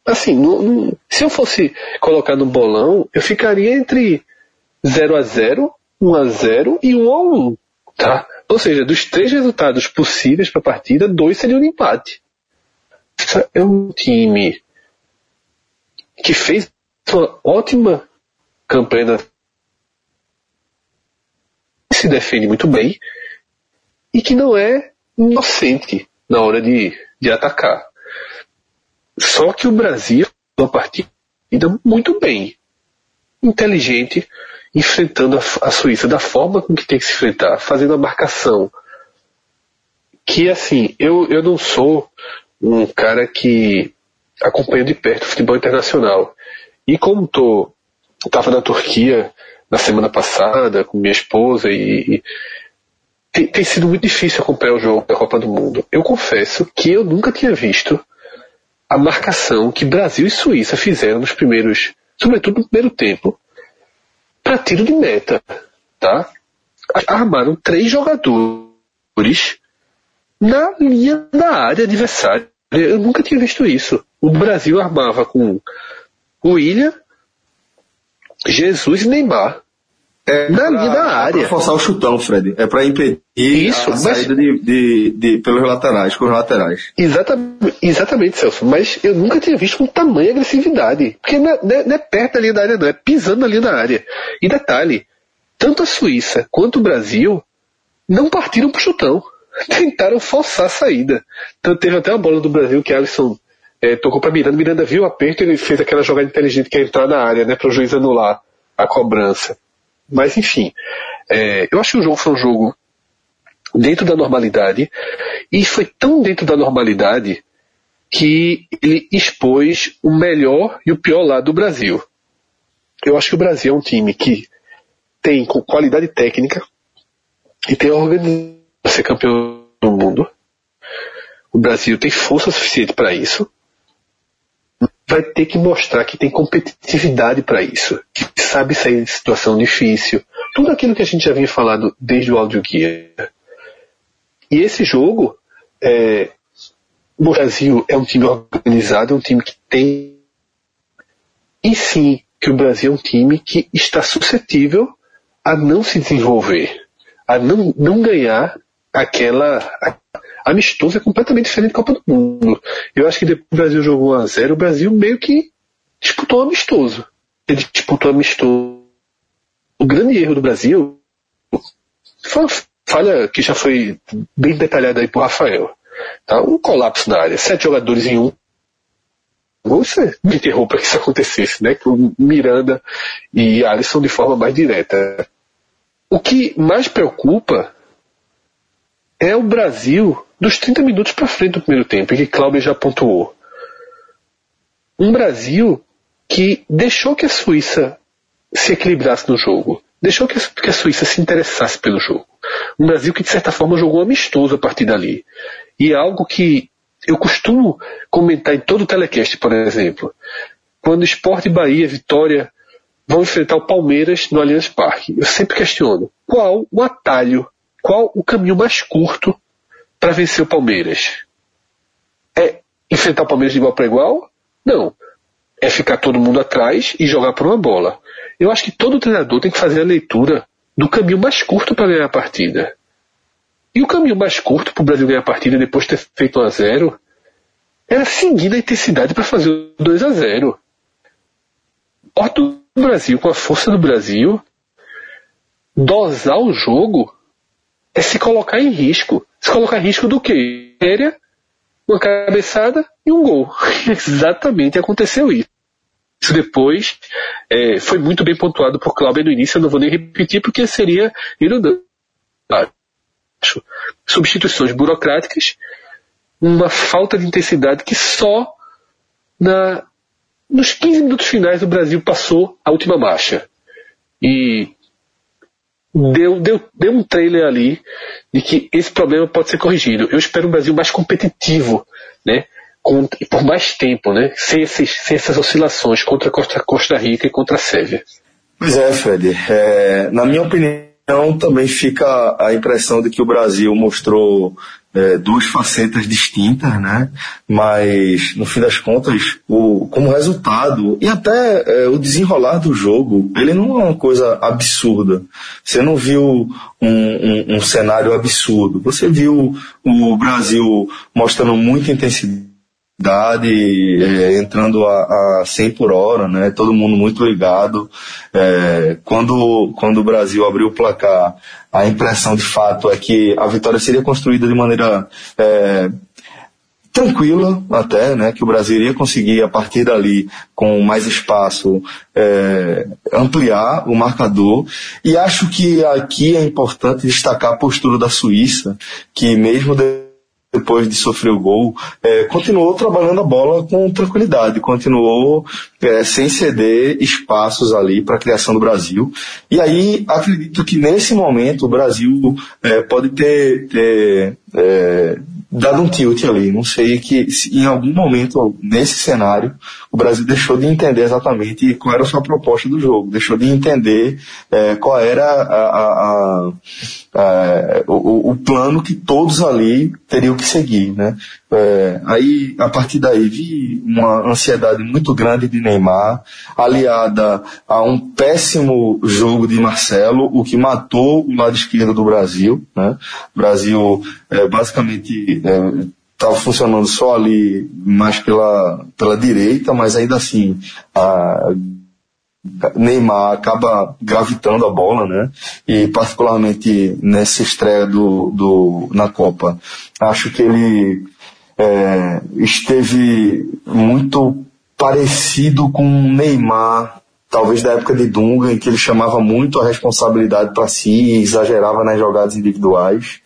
S3: assim, no, no, se eu fosse colocar no bolão, eu ficaria entre 0 a 0, 1 a 0 e 1 a 1, tá? Ou seja, dos três resultados possíveis para a partida, dois seriam um empate. É um time que fez uma ótima campanha se defende muito bem e que não é inocente na hora de, de atacar. Só que o Brasil, uma partida muito bem, inteligente, enfrentando a, a Suíça da forma com que tem que se enfrentar, fazendo a marcação. Que assim, eu, eu não sou um cara que acompanha de perto o futebol internacional. E como tô, estava na Turquia na semana passada com minha esposa e, e tem, tem, sido muito difícil acompanhar o jogo da Copa do Mundo. Eu confesso que eu nunca tinha visto a marcação que Brasil e Suíça fizeram nos primeiros, sobretudo no primeiro tempo, para tiro de meta, tá? Armaram três jogadores na linha da área adversária. Eu nunca tinha visto isso. O Brasil armava com William, Jesus e Neymar.
S1: É na pra, da área. É pra forçar o chutão, Fred. É para impedir Isso, a mas... saída de, de, de, pelos laterais, com os laterais.
S3: Exatamente, exatamente, Celso. Mas eu nunca tinha visto com tamanha agressividade. Porque não é, não é perto da linha da área, não. É pisando na linha da área. E detalhe, tanto a Suíça quanto o Brasil não partiram pro chutão. Tentaram forçar a saída. Então teve até uma bola do Brasil que Alisson é, tocou para Miranda. Miranda viu o aperto e ele fez aquela jogada inteligente que é entrar na área, né, para o juiz anular a cobrança. Mas enfim, é, eu acho que o jogo foi um jogo dentro da normalidade e foi tão dentro da normalidade que ele expôs o melhor e o pior lado do Brasil. Eu acho que o Brasil é um time que tem qualidade técnica e tem organização para ser campeão do mundo. O Brasil tem força suficiente para isso vai ter que mostrar que tem competitividade para isso, que sabe sair de situação difícil. Tudo aquilo que a gente já vinha falando desde o áudio guia. E esse jogo, é, o Brasil é um time organizado, é um time que tem. E sim, que o Brasil é um time que está suscetível a não se desenvolver, a não, não ganhar aquela, amistoso é completamente diferente da Copa do Mundo. Eu acho que depois o Brasil jogou 1 a 0 o Brasil meio que disputou amistoso. Ele disputou amistoso. O grande erro do Brasil foi uma falha que já foi bem detalhada aí por Rafael. Tá? Um colapso na área. Sete jogadores em um. Você me interrompa para que isso acontecesse, né? Com Miranda e Alisson de forma mais direta. O que mais preocupa é o Brasil dos 30 minutos para frente do primeiro tempo, e que Cláudio já pontuou. Um Brasil que deixou que a Suíça se equilibrasse no jogo, deixou que a, Suíça se interessasse pelo jogo. Um Brasil que, de certa forma, jogou amistoso a partir dali. E é algo que eu costumo comentar em todo o telecast, por exemplo. Quando Esporte Bahia, Vitória vão enfrentar o Palmeiras no Allianz Parque, eu sempre questiono qual o atalho, qual o caminho mais curto para vencer o Palmeiras? É enfrentar o Palmeiras de igual para igual? Não. É ficar todo mundo atrás e jogar por uma bola. Eu acho que todo treinador tem que fazer a leitura do caminho mais curto para ganhar a partida. E o caminho mais curto para o Brasil ganhar a partida depois de ter feito 1 a 0 era seguir a intensidade para fazer o 2 a 0 Porta do Brasil, com a força do Brasil, dosar o jogo é se colocar em risco. Se colocar em risco do quê? Aérea, uma cabeçada e um gol. Exatamente aconteceu isso. Isso depois é, foi muito bem pontuado por Cláudio no início, eu não vou nem repetir porque seria irudando. Substituições burocráticas, uma falta de intensidade que só na, nos 15 minutos finais o Brasil passou a última marcha. E deu, deu, deu um trailer ali de que esse problema pode ser corrigido. Eu espero um Brasil mais competitivo, né? Com, por mais tempo, né? Sem, esses, sem essas oscilações contra Costa, Costa Rica e contra a Sérvia.
S1: Pois é, Fred. É, na minha opinião, também fica a impressão de que o Brasil mostrou é, duas facetas distintas, né? Mas no fim das contas, o, como resultado e até é, o desenrolar do jogo, ele não é uma coisa absurda. Você não viu um, um, um cenário absurdo. Você viu o Brasil mostrando muita intensidade é, entrando a, a 100 por hora, né? Todo mundo muito ligado. É, quando, quando o Brasil abriu o placar, a impressão de fato é que a vitória seria construída de maneira é, tranquila até, né, que o Brasil iria conseguir a partir dali, com mais espaço, é, ampliar o marcador. E acho que aqui é importante destacar a postura da Suíça, que mesmo depois de sofrer o gol, é, continuou trabalhando a bola com tranquilidade, continuou é, sem ceder espaços ali para a criação do Brasil. E aí acredito que nesse momento o Brasil é, pode ter, ter é, dado um tilt ali. Não sei que em algum momento nesse cenário o Brasil deixou de entender exatamente qual era a sua proposta do jogo, deixou de entender é, qual era a, a, a, o, o, plano que todos ali teriam que seguir, né? É, aí a partir daí vi uma ansiedade muito grande de Neymar, aliada a um péssimo jogo de Marcelo, o que matou o lado esquerdo do Brasil, né? O Brasil é, basicamente estava funcionando só ali mais pela, pela direita, mas ainda assim a Neymar acaba gravitando a bola, né? E particularmente nessa estreia do, do na Copa, acho que ele é, esteve muito parecido com Neymar, talvez da época de Dunga, em que ele chamava muito a responsabilidade para si e exagerava nas jogadas individuais.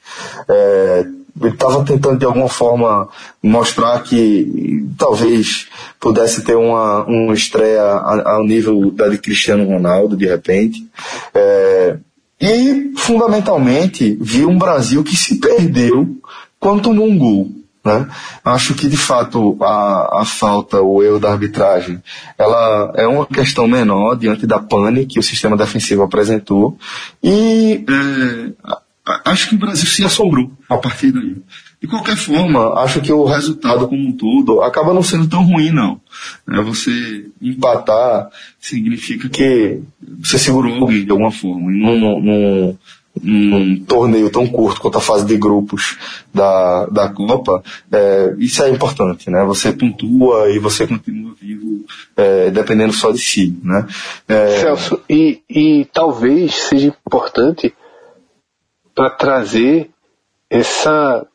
S1: É, ele estava tentando de alguma forma mostrar que talvez pudesse ter uma, uma estreia ao nível da de Cristiano Ronaldo de repente. É, e fundamentalmente viu um Brasil que se perdeu quando tomou um gol. Né? Acho que de fato a, a falta, o erro da arbitragem, ela é uma questão menor diante da pane que o sistema defensivo apresentou e é, acho que o Brasil se assombrou a partir daí. De qualquer forma, acho que o resultado como um todo acaba não sendo tão ruim, não. É, você empatar significa que você segurou alguém de alguma forma. Num, num, num torneio tão curto quanto a fase de grupos da, da Copa, é, isso é importante, né? Você pontua e você continua vivo é, dependendo só de si, né?
S3: É... Celso, e, e talvez seja importante para trazer essa.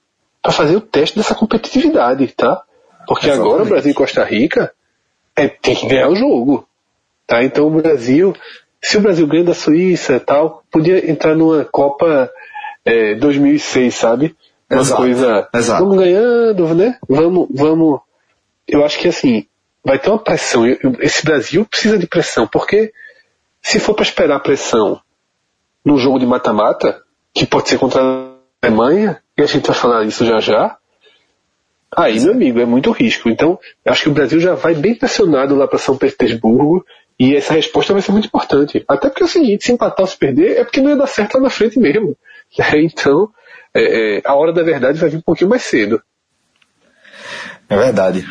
S3: para fazer o teste dessa competitividade, tá? Porque Exatamente. agora o Brasil e Costa Rica é, tem que ganhar o jogo. Tá? Então o Brasil, se o Brasil ganha da Suíça e tal, podia entrar numa Copa é, 2006, sabe? Uma Exato. coisa. Exato. Vamos ganhando, né? Vamos, vamos. Eu acho que assim, vai ter uma pressão. Esse Brasil precisa de pressão, porque se for para esperar pressão no jogo de mata-mata, que pode ser contra a Alemanha, e a gente vai falar isso já já, aí, meu amigo, é muito risco. Então, acho que o Brasil já vai bem pressionado lá para São Petersburgo, e essa resposta vai ser muito importante. Até porque é o seguinte, se empatar ou se perder, é porque não ia dar certo lá na frente mesmo. Então, é, é, a hora da verdade vai vir um pouquinho mais cedo.
S1: É verdade.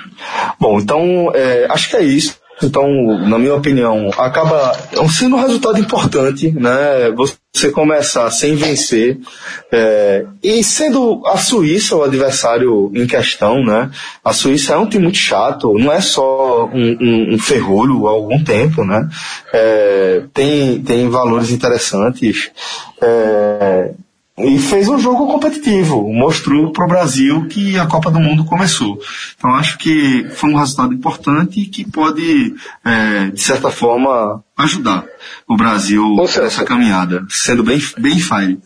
S1: Bom, então, é, acho que é isso. Então, na minha opinião, acaba sendo um resultado importante, né? Você começar sem vencer é, e sendo a Suíça o adversário em questão, né? A Suíça é um time muito chato, não é só um, um, um ferrolho há algum tempo, né? É, tem, tem valores interessantes. É, e fez um jogo competitivo, mostrou para o Brasil que a Copa do Mundo começou. Então acho que foi um resultado importante e que pode, é, de certa forma, ajudar o Brasil nessa caminhada, sendo bem, bem fire.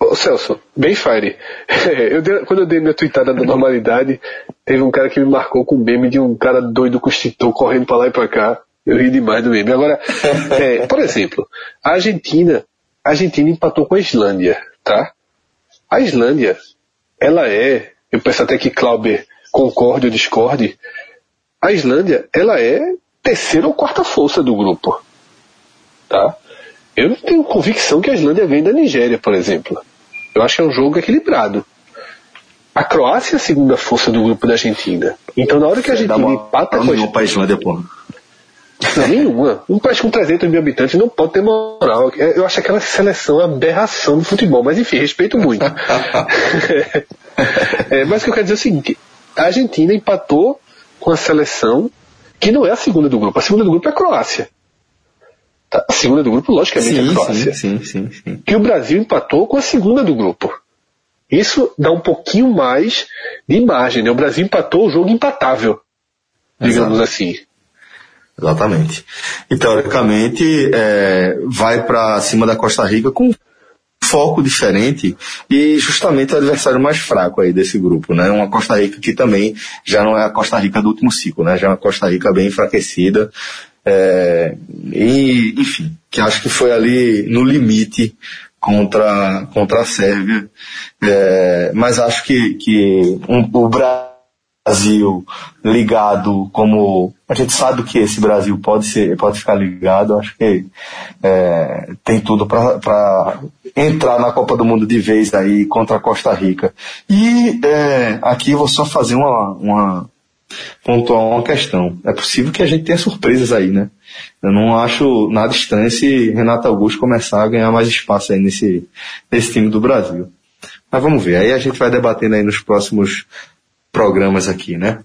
S3: Ô Celso, bem fire. Eu dei, quando eu dei minha tweetada da normalidade, teve um cara que me marcou com o meme de um cara doido com extintor correndo para lá e para cá. Eu ri demais do meme. Agora, é, por exemplo, a Argentina a Argentina empatou com a Islândia, tá? A Islândia, ela é, eu penso até que Clauber concorde ou discorde, a Islândia, ela é terceira ou quarta força do grupo, tá? Eu não tenho convicção que a Islândia vem da Nigéria, por exemplo. Eu acho que é um jogo equilibrado. A Croácia é a segunda força do grupo da Argentina. Então na hora que a Argentina empata com a
S1: Islândia...
S3: Não, nenhuma. Um país com 300 mil habitantes não pode ter moral. Eu acho aquela seleção aberração do futebol, mas enfim, respeito muito. é, mas o que eu quero dizer é o seguinte: a Argentina empatou com a seleção que não é a segunda do grupo. A segunda do grupo é a Croácia. Tá? A segunda do grupo, logicamente, sim, é a Croácia.
S1: Sim, sim, sim, sim.
S3: Que o Brasil empatou com a segunda do grupo. Isso dá um pouquinho mais de margem. Né? O Brasil empatou o jogo empatável, digamos Exato. assim.
S1: Exatamente. E teoricamente é, vai para cima da Costa Rica com foco diferente e justamente o adversário mais fraco aí desse grupo, né? Uma Costa Rica que também já não é a Costa Rica do último ciclo, né? Já é uma Costa Rica bem enfraquecida. É, e, enfim, que acho que foi ali no limite contra, contra a Sérvia. É, mas acho que, que um, o Brasil ligado como a gente sabe que esse Brasil pode ser pode ficar ligado acho que é, tem tudo para entrar na Copa do Mundo de vez aí contra a Costa Rica. E é, aqui vou só fazer uma, uma pontuar uma questão. É possível que a gente tenha surpresas aí né? Eu não acho nada estranho se Renato Augusto começar a ganhar mais espaço aí nesse, nesse time do Brasil. Mas vamos ver, aí a gente vai debatendo aí nos próximos programas aqui, né?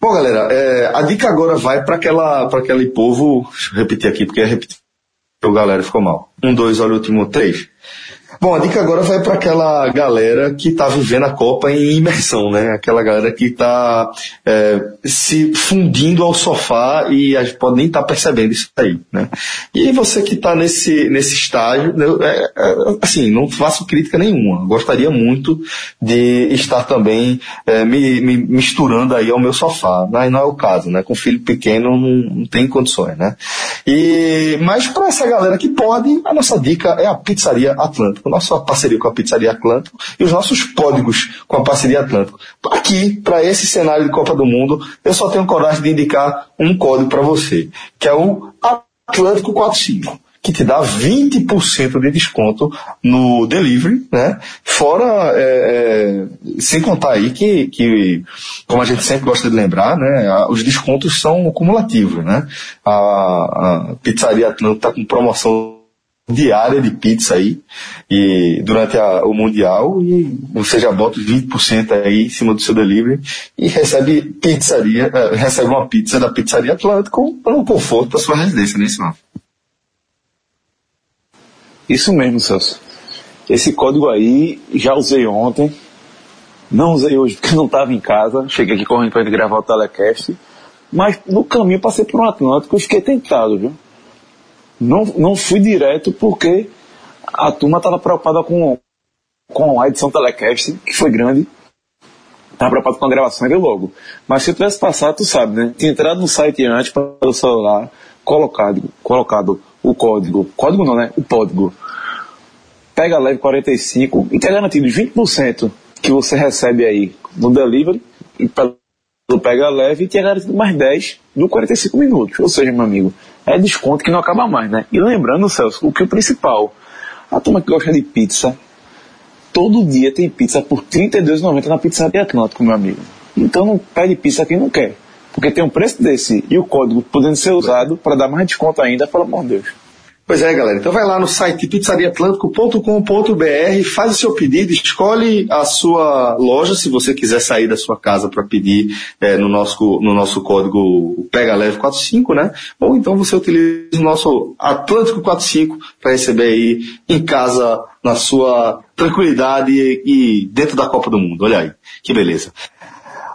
S1: Bom, galera, é, a dica agora vai para aquela, para aquele povo, deixa eu repetir aqui porque repetir, o galera ficou mal. Um, dois, olha o último três. Bom, a dica agora vai para aquela galera que está vivendo a Copa em imersão, né? Aquela galera que está é, se fundindo ao sofá e a gente pode nem estar tá percebendo isso aí, né? E você que está nesse, nesse estágio, né, é, é, assim, não faço crítica nenhuma. Gostaria muito de estar também é, me, me, misturando aí ao meu sofá, mas não é o caso, né? Com filho pequeno não, não tem condições, né? E, mas para essa galera que pode, a nossa dica é a Pizzaria Atlântico nossa parceria com a Pizzaria Atlântico e os nossos códigos com a Parceria Atlântico. Aqui, para esse cenário de Copa do Mundo, eu só tenho coragem de indicar um código para você, que é o Atlântico 45 que te dá 20% de desconto no delivery, né? Fora, é, é, sem contar aí que, que, como a gente sempre gosta de lembrar, né? Os descontos são cumulativos, né? A, a Pizzaria Atlântico está com promoção diária de pizza aí e durante a, o mundial e você já bota os 20% aí em cima do seu delivery e recebe pizzaria, uh, recebe uma pizza da pizzaria Atlântico no conforto da sua residência, né,
S2: Isso mesmo, Celso. Esse código aí já usei ontem, não usei hoje porque não estava em casa, cheguei aqui correndo para gravar o telecast, mas no caminho passei por um Atlântico e fiquei tentado, viu? Não, não fui direto porque a turma estava preocupada com, com a edição telecast, que foi grande. Estava preocupado com a gravação e logo. Mas se eu tivesse passado, tu sabe, né? Tinha entrado no site antes para o celular, colocado, colocado o código. Código não, né? O código. Pega leve 45 e tem garantido 20% que você recebe aí no delivery e pelo Pega Leve e tinha garantido mais 10 no 45 minutos. Ou seja, meu amigo, é desconto que não acaba mais, né? E lembrando, Celso, o que é o principal, a turma que gosta de pizza, todo dia tem pizza por R$ 32,90 na Pizzaria Atlântico, meu amigo. Então não pede pizza quem não quer. Porque tem um preço desse e o código podendo ser usado para dar mais desconto ainda, pelo amor de Deus.
S1: Pois é, galera. Então vai lá no site pizzariatlântico.com.br, faz o seu pedido, escolhe a sua loja se você quiser sair da sua casa para pedir é, no, nosso, no nosso código Pega Leve 45, né? Ou então você utiliza o nosso Atlântico 45 para receber aí em casa, na sua tranquilidade e, e dentro da Copa do Mundo. Olha aí, que beleza.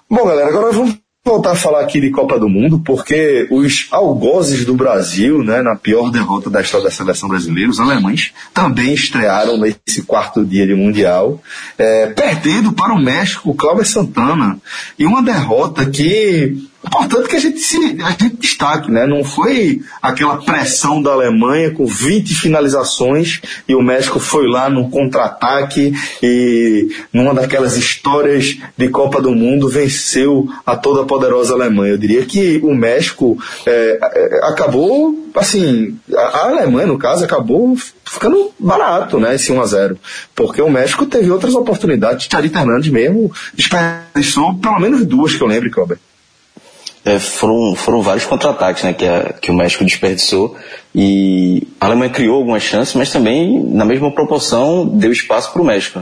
S1: Bom, galera, agora vamos voltar a falar aqui de Copa do Mundo, porque os algozes do Brasil, né, na pior derrota da história da seleção brasileira, os alemães, também estrearam nesse quarto dia de Mundial, é, perdendo para o México o Cláudio Santana, e uma derrota que Importante que a gente, se, a gente destaque, né? Não foi aquela pressão da Alemanha com 20 finalizações e o México foi lá num contra-ataque e numa daquelas histórias de Copa do Mundo venceu a toda poderosa Alemanha. Eu diria que o México é, é acabou, assim, a Alemanha, no caso, acabou ficando barato, né, esse 1 a 0 Porque o México teve outras oportunidades. Charita Hernandes mesmo desperdiçou pelo menos duas que eu lembro, Cláudio
S4: é, foram, foram vários contra-ataques né, que, que o México desperdiçou e a Alemanha criou algumas chances, mas também, na mesma proporção, deu espaço para o México.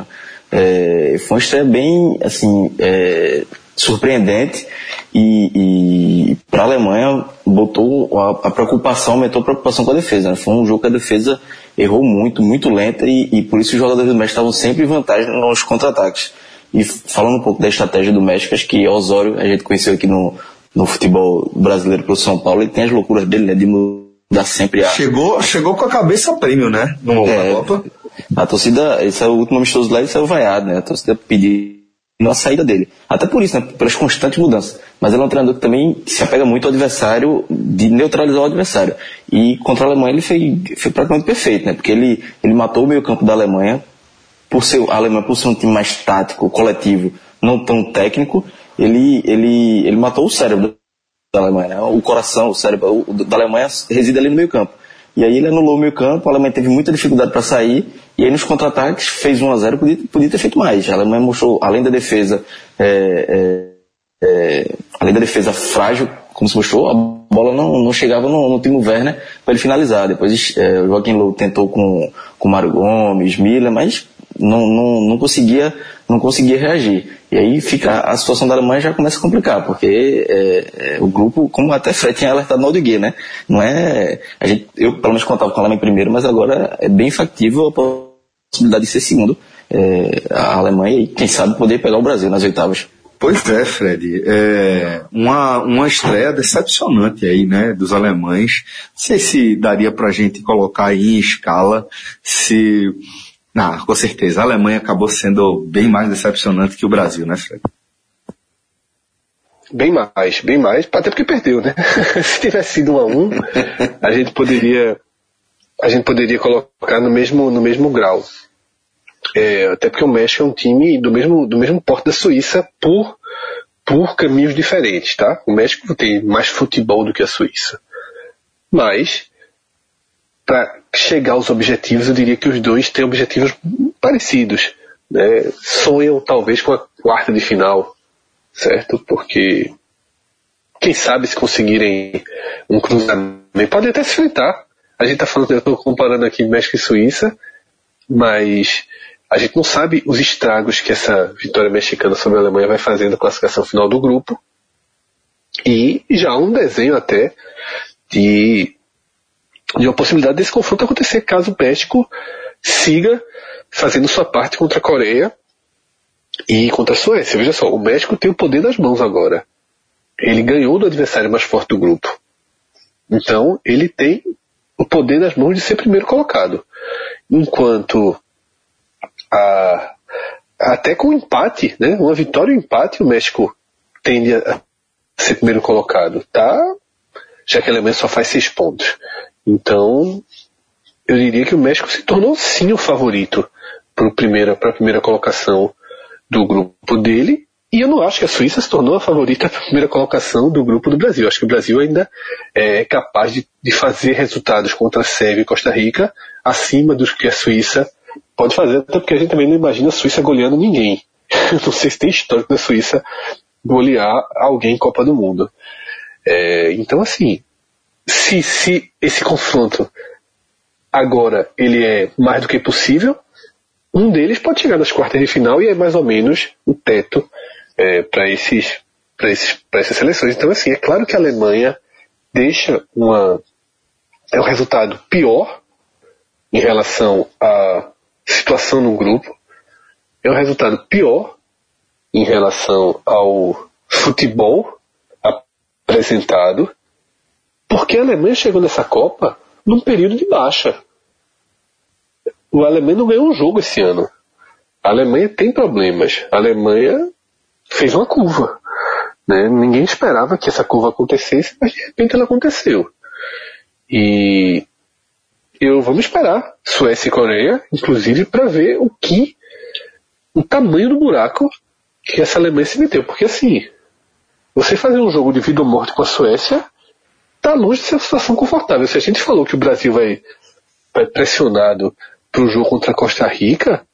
S4: É, foi uma estreia bem, assim, é, surpreendente e, e para a Alemanha botou a, a, preocupação, aumentou a preocupação com a defesa. Né? Foi um jogo que a defesa errou muito, muito lenta e, e por isso os jogadores do México estavam sempre em vantagem nos contra-ataques. E falando um pouco da estratégia do México, acho que Osório, a gente conheceu aqui no, no futebol brasileiro pelo São Paulo, ele tem as loucuras dele, né, de mudar sempre a...
S1: Chegou, chegou com a cabeça prêmio, né, no é, Copa.
S4: A torcida, esse é o último amistoso lá, ele saiu vaiado, né, a torcida pediu a saída dele. Até por isso, né, pelas constantes mudanças. Mas ele é um treinador que também se apega muito ao adversário, de neutralizar o adversário. E contra a Alemanha ele foi, foi praticamente perfeito, né, porque ele, ele matou o meio campo da Alemanha, por ser, a Alemanha por ser um time mais tático, coletivo, não tão técnico, ele, ele, ele matou o cérebro da Alemanha, né? o coração, o cérebro o, da Alemanha reside ali no meio campo. E aí ele anulou o meio campo, a Alemanha teve muita dificuldade para sair, e aí nos contra-ataques fez 1 a 0 podia, podia ter feito mais. A Alemanha mostrou, além da defesa, é, é, é, além da defesa frágil, como se mostrou, a bola não, não chegava no, no Timo Werner para ele finalizar. Depois é, o Joaquim Low tentou com, com Mário Gomes, Miller, mas não, não, não conseguia não conseguia reagir. E aí fica a situação da Alemanha já começa a complicar, porque é, é, o grupo, como até Fred tinha alertado no Aldiguê, né? Não é. A gente, eu pelo menos contava com a Alemanha primeiro, mas agora é bem factível a possibilidade de ser segundo é, a Alemanha e quem sabe poder pegar o Brasil nas oitavas.
S1: Pois é, Fred. É uma, uma estreia decepcionante aí, né, dos alemães. Não sei se daria pra gente colocar aí em escala se não, com certeza. A Alemanha acabou sendo bem mais decepcionante que o Brasil, né, Fred?
S3: Bem mais, bem mais, até porque perdeu, né? Se tivesse sido um a um, a gente poderia a gente poderia colocar no mesmo, no mesmo grau. É, até porque o México é um time do mesmo, do mesmo porte da Suíça por, por caminhos diferentes, tá? O México tem mais futebol do que a Suíça. Mas para chegar aos objetivos, eu diria que os dois têm objetivos parecidos. Né? Sonham talvez com a quarta de final, certo? Porque quem sabe se conseguirem um cruzamento, pode até se enfrentar. A gente está falando, eu estou comparando aqui México e Suíça, mas a gente não sabe os estragos que essa vitória mexicana sobre a Alemanha vai fazer na classificação final do grupo. E já há um desenho até de de uma possibilidade desse confronto acontecer caso o México siga fazendo sua parte contra a Coreia e contra a Suécia. Veja só, o México tem o poder das mãos agora. Ele ganhou do adversário mais forte do grupo. Então, ele tem o poder das mãos de ser primeiro colocado. Enquanto a, até com empate, né, uma vitória e um empate, o México tende a ser primeiro colocado. Tá? Já que a Alemanha só faz seis pontos. Então, eu diria que o México se tornou sim o favorito para a primeira, primeira colocação do grupo dele. E eu não acho que a Suíça se tornou a favorita para a primeira colocação do grupo do Brasil. Acho que o Brasil ainda é capaz de, de fazer resultados contra a Sérvia e Costa Rica acima dos que a Suíça pode fazer, até porque a gente também não imagina a Suíça goleando ninguém. não sei se tem histórico da Suíça golear alguém em Copa do Mundo. É, então, assim, se, se esse confronto agora ele é mais do que possível, um deles pode chegar nas quartas de final e é mais ou menos o teto é, para esses, esses, essas seleções. Então, assim, é claro que a Alemanha deixa uma, é um resultado pior em relação à situação no grupo, é um resultado pior em relação ao futebol apresentado porque a Alemanha chegou nessa Copa num período de baixa. O Alemanha não ganhou um jogo esse ano. A Alemanha tem problemas. A Alemanha fez uma curva. Né? Ninguém esperava que essa curva acontecesse, mas de repente ela aconteceu. E eu vamos esperar Suécia e Coreia, inclusive, para ver o que o tamanho do buraco que essa Alemanha se meteu. Porque assim, você fazer um jogo de vida ou morte com a Suécia está longe de ser uma situação confortável. Se a gente falou que o Brasil vai, vai pressionado para o jogo contra a Costa Rica,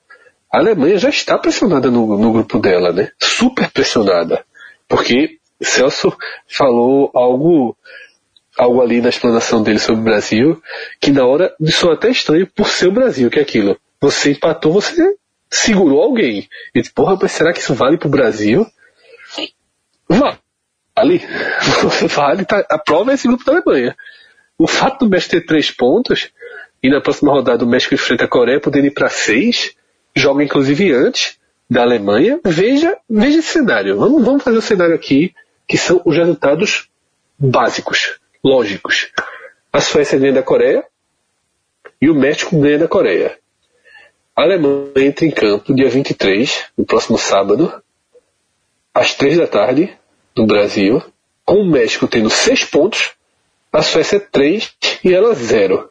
S3: a Alemanha já está pressionada no, no grupo dela, né? Super pressionada. Porque Celso falou algo algo ali na explanação dele sobre o Brasil, que na hora me soa até estranho por ser o Brasil, que é aquilo. Você empatou, você segurou alguém. E porra, mas será que isso vale pro Brasil? vale tá, a prova é esse grupo da Alemanha. O fato do México ter três pontos e na próxima rodada o México enfrenta a Coreia podendo ir para seis, joga inclusive antes da Alemanha. Veja, veja esse cenário. Vamos, vamos fazer o cenário aqui que são os resultados básicos, lógicos. A Suécia ganha da Coreia e o México ganha da Coreia. A Alemanha entra em campo dia 23, no próximo sábado, às três da tarde, no Brasil, com o México tendo seis pontos, a Suécia três e ela zero.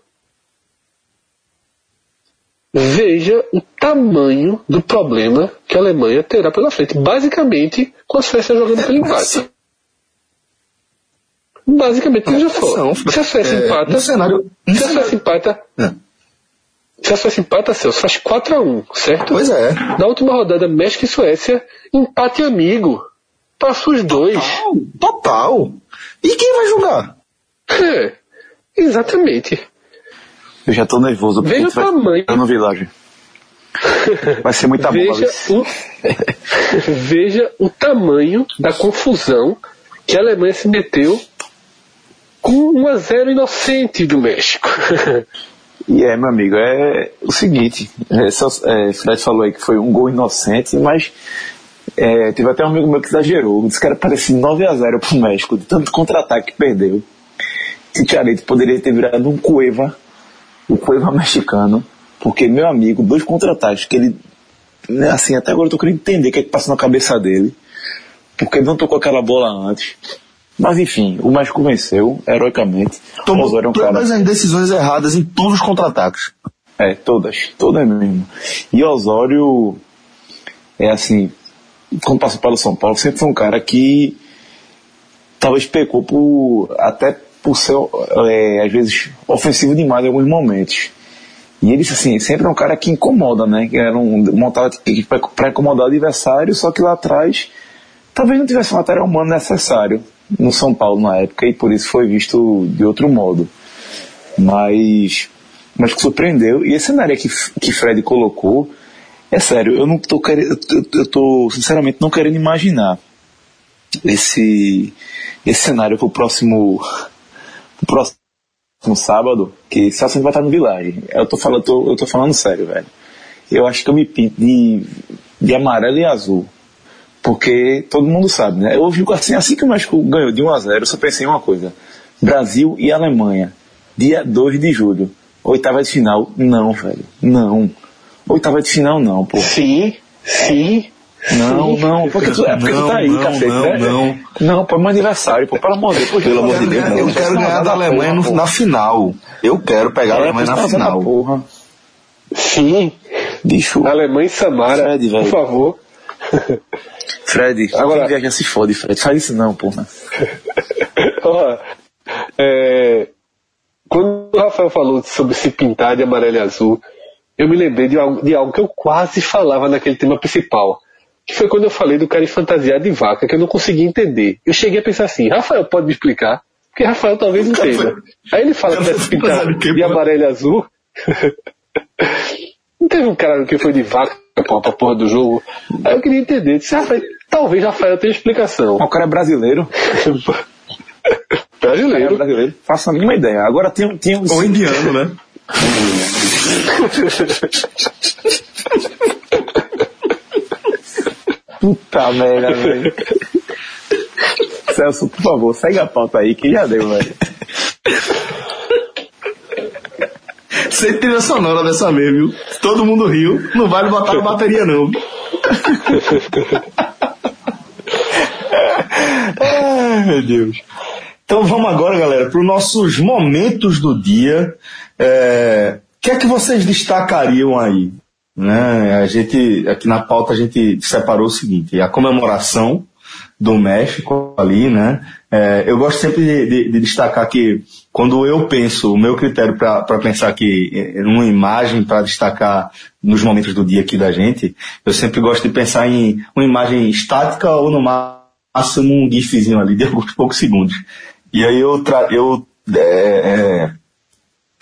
S3: Veja o tamanho do problema que a Alemanha terá pela frente. Basicamente, com a Suécia jogando pelo empate. Basicamente, veja só. Se a Suécia é, empata.
S1: Cenário,
S3: se a Suécia empata. É. Se a Suécia empata, Celso, faz 4x1, certo?
S1: Pois é.
S3: Na última rodada, México e Suécia, empate amigo. Passa os dois.
S1: Total, total. E quem vai jogar?
S3: É, exatamente.
S2: Eu já tô nervoso.
S3: Veja o tamanho.
S2: No Village. Vai ser muita
S3: veja
S2: bola.
S3: O, veja o tamanho da confusão que a Alemanha se meteu com 1 a 0 inocente do México.
S2: E é, meu amigo, é o seguinte, é, só, é, Fred falou aí que foi um gol inocente, mas é, teve até um amigo meu que exagerou, disse que era parecido 9 a 0 pro México, de tanto contra-ataque que perdeu. Ticharito poderia ter virado um Cueva, o Cueva mexicano, porque, meu amigo, dois contra-ataques que ele, né, assim, até agora eu tô querendo entender o que é que passa na cabeça dele, porque ele não tocou aquela bola antes. Mas enfim, o México venceu, heroicamente.
S1: Tomou é um todas cara... as decisões erradas em todos os contra-ataques.
S2: É, todas, todas mesmo. E Osório é assim, quando passou pelo São Paulo, sempre foi um cara que talvez pecou por até por ser é, às vezes ofensivo demais em alguns momentos. E ele assim, sempre é um cara que incomoda, né? Que era um montado para incomodar o adversário, só que lá atrás talvez não tivesse o material humano necessário no São Paulo na época e por isso foi visto de outro modo. Mas, mas que surpreendeu. E esse cenário que, que Fred colocou, é sério, eu não tô querendo, eu, tô sinceramente não querendo imaginar esse, esse cenário pro próximo, pro próximo sábado, que só vai estar no Village. Eu tô falando, tô, eu tô falando sério, velho. Eu acho que eu me pinto de, de amarelo e azul. Porque todo mundo sabe, né? Eu ouvi assim, assim que o México ganhou de 1 a 0 eu só pensei em uma coisa. Brasil e Alemanha, dia 2 de julho. Oitava de final, não, velho. Não. Oitava de final, não, pô.
S3: Sim, sim.
S2: Não, sim. não, porque tu, é porque não, tu tá aí, não, cacete,
S1: não,
S2: né?
S1: Não,
S2: não, pô, é meu aniversário, pô, pelo amor de Deus.
S1: Pelo amor de Deus, eu quero ganhar da Alemanha no, na final. Eu quero pegar é, a Alemanha na final.
S2: Porra.
S3: Sim.
S2: Bicho.
S3: Alemanha e Samara, Fred, por favor.
S2: Fred, agora viajar se fode, Fred. Faz isso não, porra.
S3: Ó, é, quando o Rafael falou sobre se pintar de amarelo e azul, eu me lembrei de algo, de algo que eu quase falava naquele tema principal. Que foi quando eu falei do cara em fantasiar de vaca, que eu não conseguia entender. Eu cheguei a pensar assim, Rafael pode me explicar? Porque Rafael talvez entenda. Aí ele fala que deve se pintar de amarelo e azul. não teve um cara que foi de vaca pra porra do jogo. Aí eu queria entender. Disse, Rafael, talvez Rafael tenha explicação.
S2: O cara é brasileiro.
S3: brasileiro.
S2: É brasileiro. Faço a mínima ideia. Agora tem, tem
S1: Ou indiano, né?
S2: Puta merda, velho. Celso, por favor, segue a pauta aí que já deu, velho.
S1: Sem trilha sonora dessa vez, viu? Todo mundo riu. Não vale botar a bateria, não. Ai, meu Deus. Então vamos agora, galera, para os nossos momentos do dia. É... Que é que vocês destacariam aí? Né? A gente, aqui na pauta, a gente separou o seguinte: a comemoração do México ali, né? É, eu gosto sempre de, de, de, destacar que quando eu penso, o meu critério para pensar que numa imagem para destacar nos momentos do dia aqui da gente, eu sempre gosto de pensar em uma imagem estática ou no máximo um gifzinho ali de alguns poucos segundos. E aí eu, tra eu é, é,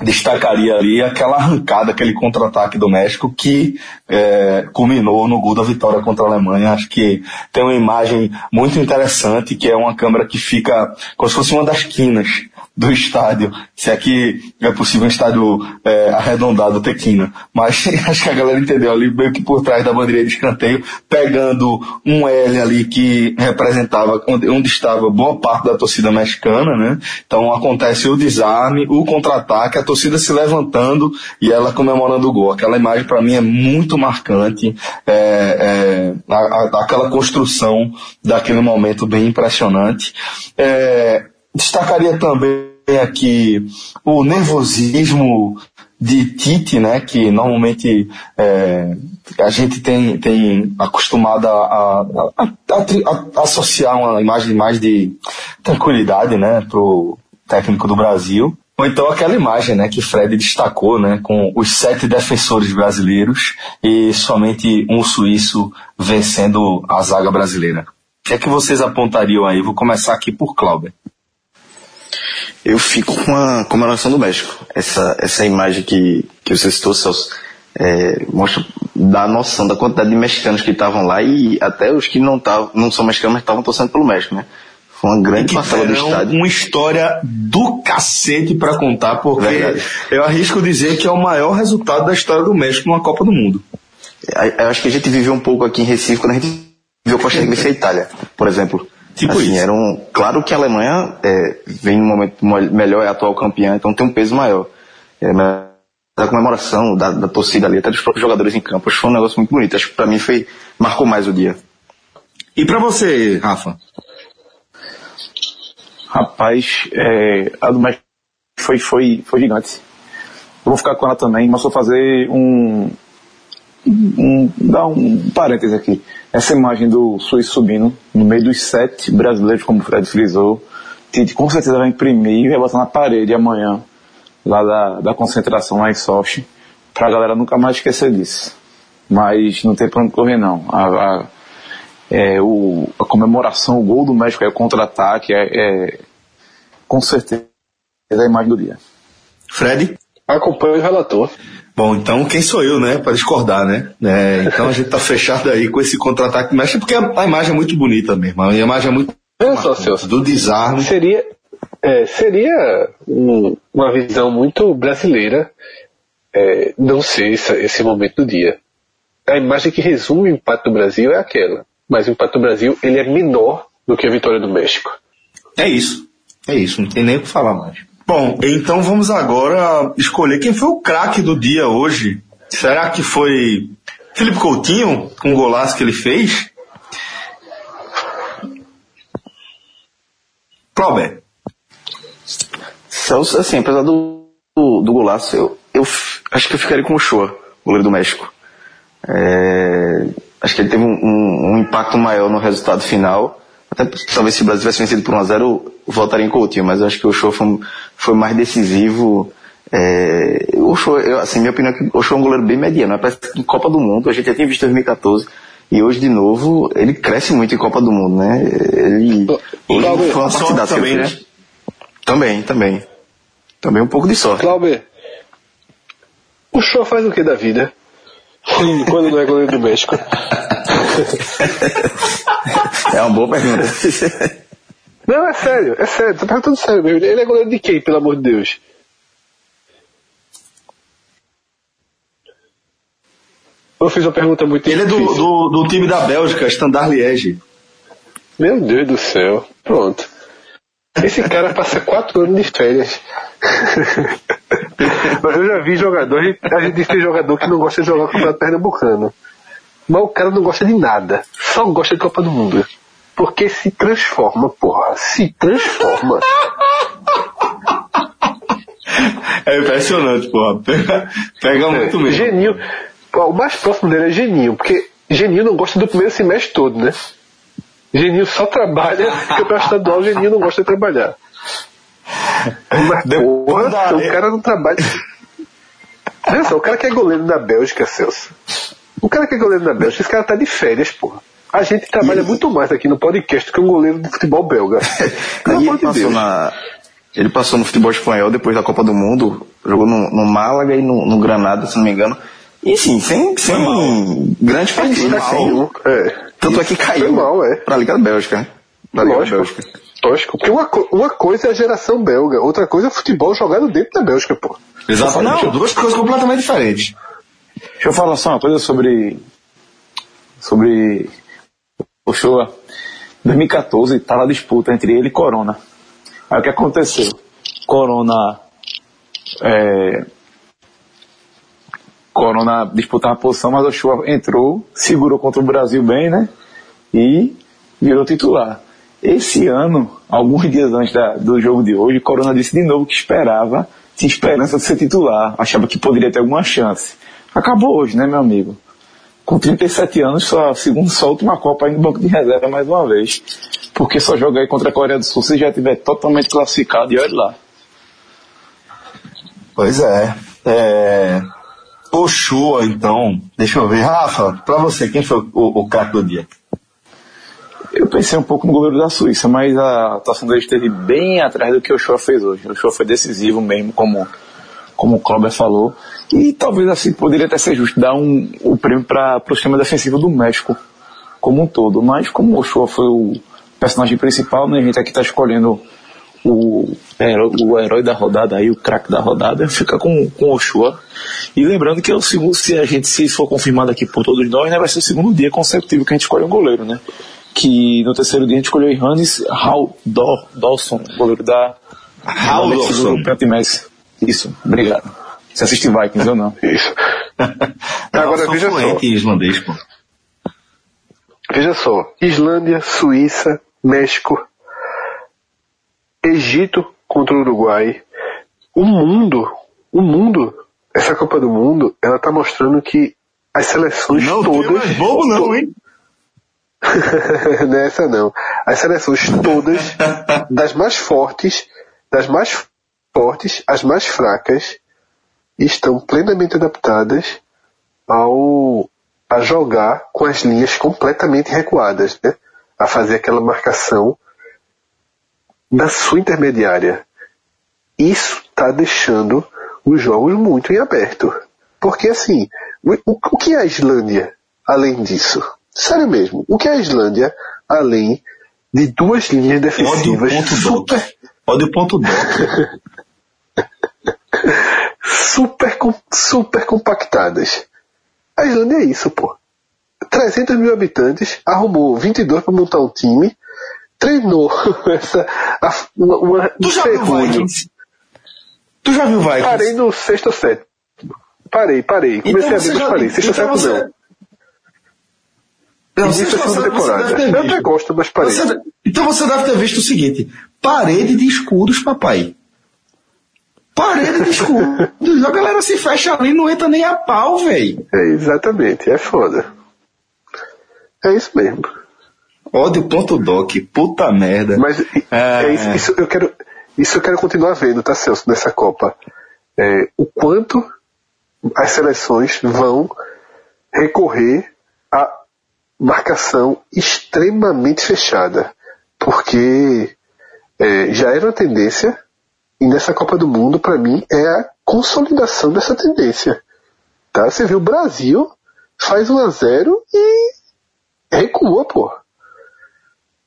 S1: destacaria ali aquela arrancada, aquele contra-ataque do México que é, culminou no gol da vitória contra a Alemanha. Acho que tem uma imagem muito interessante, que é uma câmera que fica como se fosse uma das quinas do estádio, se aqui é possível um estádio é, arredondado ter quina. Mas acho que a galera entendeu ali, meio que por trás da bandeira de escanteio, pegando um L ali que representava onde, onde estava boa parte da torcida mexicana, né? Então acontece o desarme, o contra-ataque, a torcida se levantando e ela comemorando o gol. Aquela imagem para mim é muito marcante, é, é, a, a, aquela construção daquele momento bem impressionante. É, destacaria também aqui o nervosismo de Tite, né, que normalmente é, a gente tem, tem acostumado a, a, a, a, associar uma imagem mais de tranquilidade, né, pro técnico do Brasil. Ou então aquela imagem, né, que Fred destacou, né, com os sete defensores brasileiros e somente um suíço vencendo a zaga brasileira. O que é que vocês apontariam aí? Vou começar aqui por Clauber.
S4: Eu fico com a comemoração do México. Essa, essa imagem que, que você citou, Celso, é, mostra, dá noção da quantidade de mexicanos que estavam lá e até os que não, tavam, não são mexicanos, mas estavam torcendo pelo México, né? Foi uma grande parcela do estádio.
S1: uma história do cacete para contar, porque Verdade. eu arrisco dizer que é o maior resultado da história do México numa Copa do Mundo.
S4: Eu acho que a gente viveu um pouco aqui em Recife quando a gente viu Costa Rica e a Itália, por exemplo. Tipo assim, isso. Era um, claro que a Alemanha é, vem num momento melhor, é atual campeã, então tem um peso maior. É, mas a comemoração da, da, torcida ali, até dos próprios jogadores em campo, acho que foi um negócio muito bonito. Acho que pra mim foi, marcou mais o dia.
S1: E para você, Rafa?
S2: Rapaz, é, a do México foi, foi, foi gigante. Eu vou ficar com ela também, mas vou fazer um, um, dar um parêntese aqui. Essa imagem do Suíço subindo no meio dos sete brasileiros, como o Fred frisou, Tite com certeza vai imprimir e vai botar na parede amanhã, lá da, da concentração lá em Sochi, pra galera nunca mais esquecer disso. Mas não tem pra onde correr não. A, a, é, o, a comemoração, o gol do México é o contra-ataque, é, é com certeza a imagem do dia.
S1: Fred?
S3: Acompanho o relator.
S1: Bom, então quem sou eu, né, para discordar, né? É, então a gente tá fechado aí com esse contra-ataque mexe porque a, a, imagem é muito bonita mesmo. A imagem é muito.
S3: É só, Celso.
S1: Do desarme.
S3: Seria, é, seria um, uma visão muito brasileira é, não ser esse, esse momento do dia. A imagem que resume o empate do Brasil é aquela. Mas o empate do Brasil ele é menor do que a vitória do México.
S1: É isso. É isso. Não tem nem o que falar mais. Bom, então vamos agora escolher quem foi o craque do dia hoje. Será que foi Felipe Coutinho, com o golaço que ele fez? Cláudio.
S4: Celso, assim, apesar do, do, do, golaço, eu, eu acho que eu ficaria com o Shoa, goleiro do México. É, acho que ele teve um, um, um impacto maior no resultado final. Até talvez se o Brasil tivesse vencido por 1x0, voltaria em Coutinho, mas eu acho que o show foi, foi mais decisivo. É, o show, eu, assim, minha opinião é que o show é um goleiro bem mediano. Parece que em Copa do Mundo, a gente já tinha visto em 2014, e hoje, de novo, ele cresce muito em Copa do Mundo, né? Ele. Hoje foi uma partida também, né? Também, também. Também um pouco de sorte.
S3: Clauber, o show faz o que da vida? Quando não é goleiro do México?
S4: é uma boa pergunta.
S3: Não, é sério, é sério, tô perguntando sério mesmo. Ele é goleiro de quem, pelo amor de Deus? Eu fiz uma pergunta muito
S1: Ele difícil. é do, do, do, time da Bélgica, Standard Liège.
S3: Meu Deus do céu. Pronto. Esse cara passa quatro anos de férias. Mas eu já vi jogador, a gente tem jogador que não gosta de jogar contra o Pernambucano. Mas o cara não gosta de nada. Só gosta de Copa do Mundo. Porque se transforma, porra. Se transforma.
S1: É impressionante, porra. Pega, pega muito mesmo.
S3: Geninho. O mais próximo dele é Geninho, porque Geninho não gosta do primeiro semestre todo, né? Geninho só trabalha, campeonato estadual, Geninho não gosta de trabalhar. Mas, porra, da... o cara não trabalha. Olha só, o cara que é goleiro da Bélgica, Celso. O cara que é goleiro da Bélgica, esse cara tá de férias, porra. A gente trabalha e... muito mais aqui no podcast do que um goleiro de futebol belga.
S4: Pelo amor de Deus. Na,
S1: Ele passou no futebol espanhol depois da Copa do Mundo, jogou no, no Málaga e no, no, Granada, se não me engano. E sim, sem, sem grande partida. Assim, é. Tanto é que caiu mal, é. pra Liga da Bélgica. Né?
S3: Pra Liga Lógico. da Bélgica. Lógico, porque uma, uma coisa é a geração belga, outra coisa é futebol jogado dentro da Bélgica, pô.
S1: Exatamente. Não, duas coisas completamente diferentes.
S2: Deixa eu falar só uma coisa sobre. sobre. o Showa. 2014 estava a disputa entre ele e Corona. Aí o que aconteceu? Corona. É, Corona disputava a posição, mas o Showa entrou, segurou contra o Brasil bem, né? E virou titular. Esse ano, alguns dias antes da, do jogo de hoje, Corona disse de novo que esperava, tinha esperança de ser titular, achava que poderia ter alguma chance. Acabou hoje, né, meu amigo? Com 37 anos, só, segundo, só a última Copa aí no banco de reserva mais uma vez. Porque só joga aí contra a Coreia do Sul se já tiver totalmente classificado e olha lá.
S1: Pois é. é... Oshua, então, deixa eu ver. Rafa, pra você, quem foi o, o do dia?
S2: Eu pensei um pouco no goleiro da Suíça, mas a atuação dele esteve bem atrás do que o Show fez hoje. O Show foi decisivo mesmo, como, como o Klober falou. E talvez assim poderia até ser justo dar um, o prêmio para o sistema defensivo do México como um todo. Mas como o Show foi o personagem principal, né, a gente aqui está escolhendo o herói, o herói da rodada aí, o craque da rodada, fica com, com o Oshua. E lembrando que é o segundo, se a gente se for confirmado aqui por todos nós, né, vai ser o segundo dia consecutivo que a gente escolhe um goleiro, né? Que no terceiro dia a gente escolheu Hannes Dawson, goleiro da
S1: Dawson.
S2: Isso, obrigado. Você assiste Vikings ou não?
S3: Isso. Agora veja só.
S1: islandês, pô.
S3: Veja só, Islândia, Suíça, México, Egito contra o Uruguai. O mundo, o mundo, essa Copa do Mundo, ela tá mostrando que as seleções
S1: não
S3: todas. Não
S1: mais não, hein?
S3: Nessa não. As seleções todas, das mais fortes, das mais fortes, as mais fracas, estão plenamente adaptadas ao a jogar com as linhas completamente recuadas, né? A fazer aquela marcação na sua intermediária. Isso está deixando os jogos muito em aberto. Porque assim, o, o que é a Islândia além disso? Sério mesmo, o que é a Islândia, além de duas linhas defensivas
S1: super... Pode o ponto
S3: super, super compactadas. A Islândia é isso, pô. 300 mil habitantes, arrumou 22 para montar um time, treinou essa, uma, uma,
S1: tu já viu Vikings? Tu já viu Vikings?
S3: Parei no sexto set. Parei, parei. Comecei então a ver, mas parei. Sexto então set você, não.
S1: Não, você. Você
S3: eu até gosto, mas parei.
S1: Você, então você deve ter visto o seguinte: parede de escudos, papai. Parede de escudos. a galera se fecha ali não entra nem a pau, velho.
S3: É, exatamente, é foda. É isso mesmo.
S1: Ódio.doc, puta merda.
S3: Mas é... é isso, isso, eu quero, isso eu quero continuar vendo, tá, Celso, nessa Copa. É, o quanto as seleções vão recorrer a marcação extremamente fechada, porque é, já era uma tendência e nessa Copa do Mundo, para mim, é a consolidação dessa tendência. Tá? Você viu o Brasil faz 1 a 0 e recua, pô.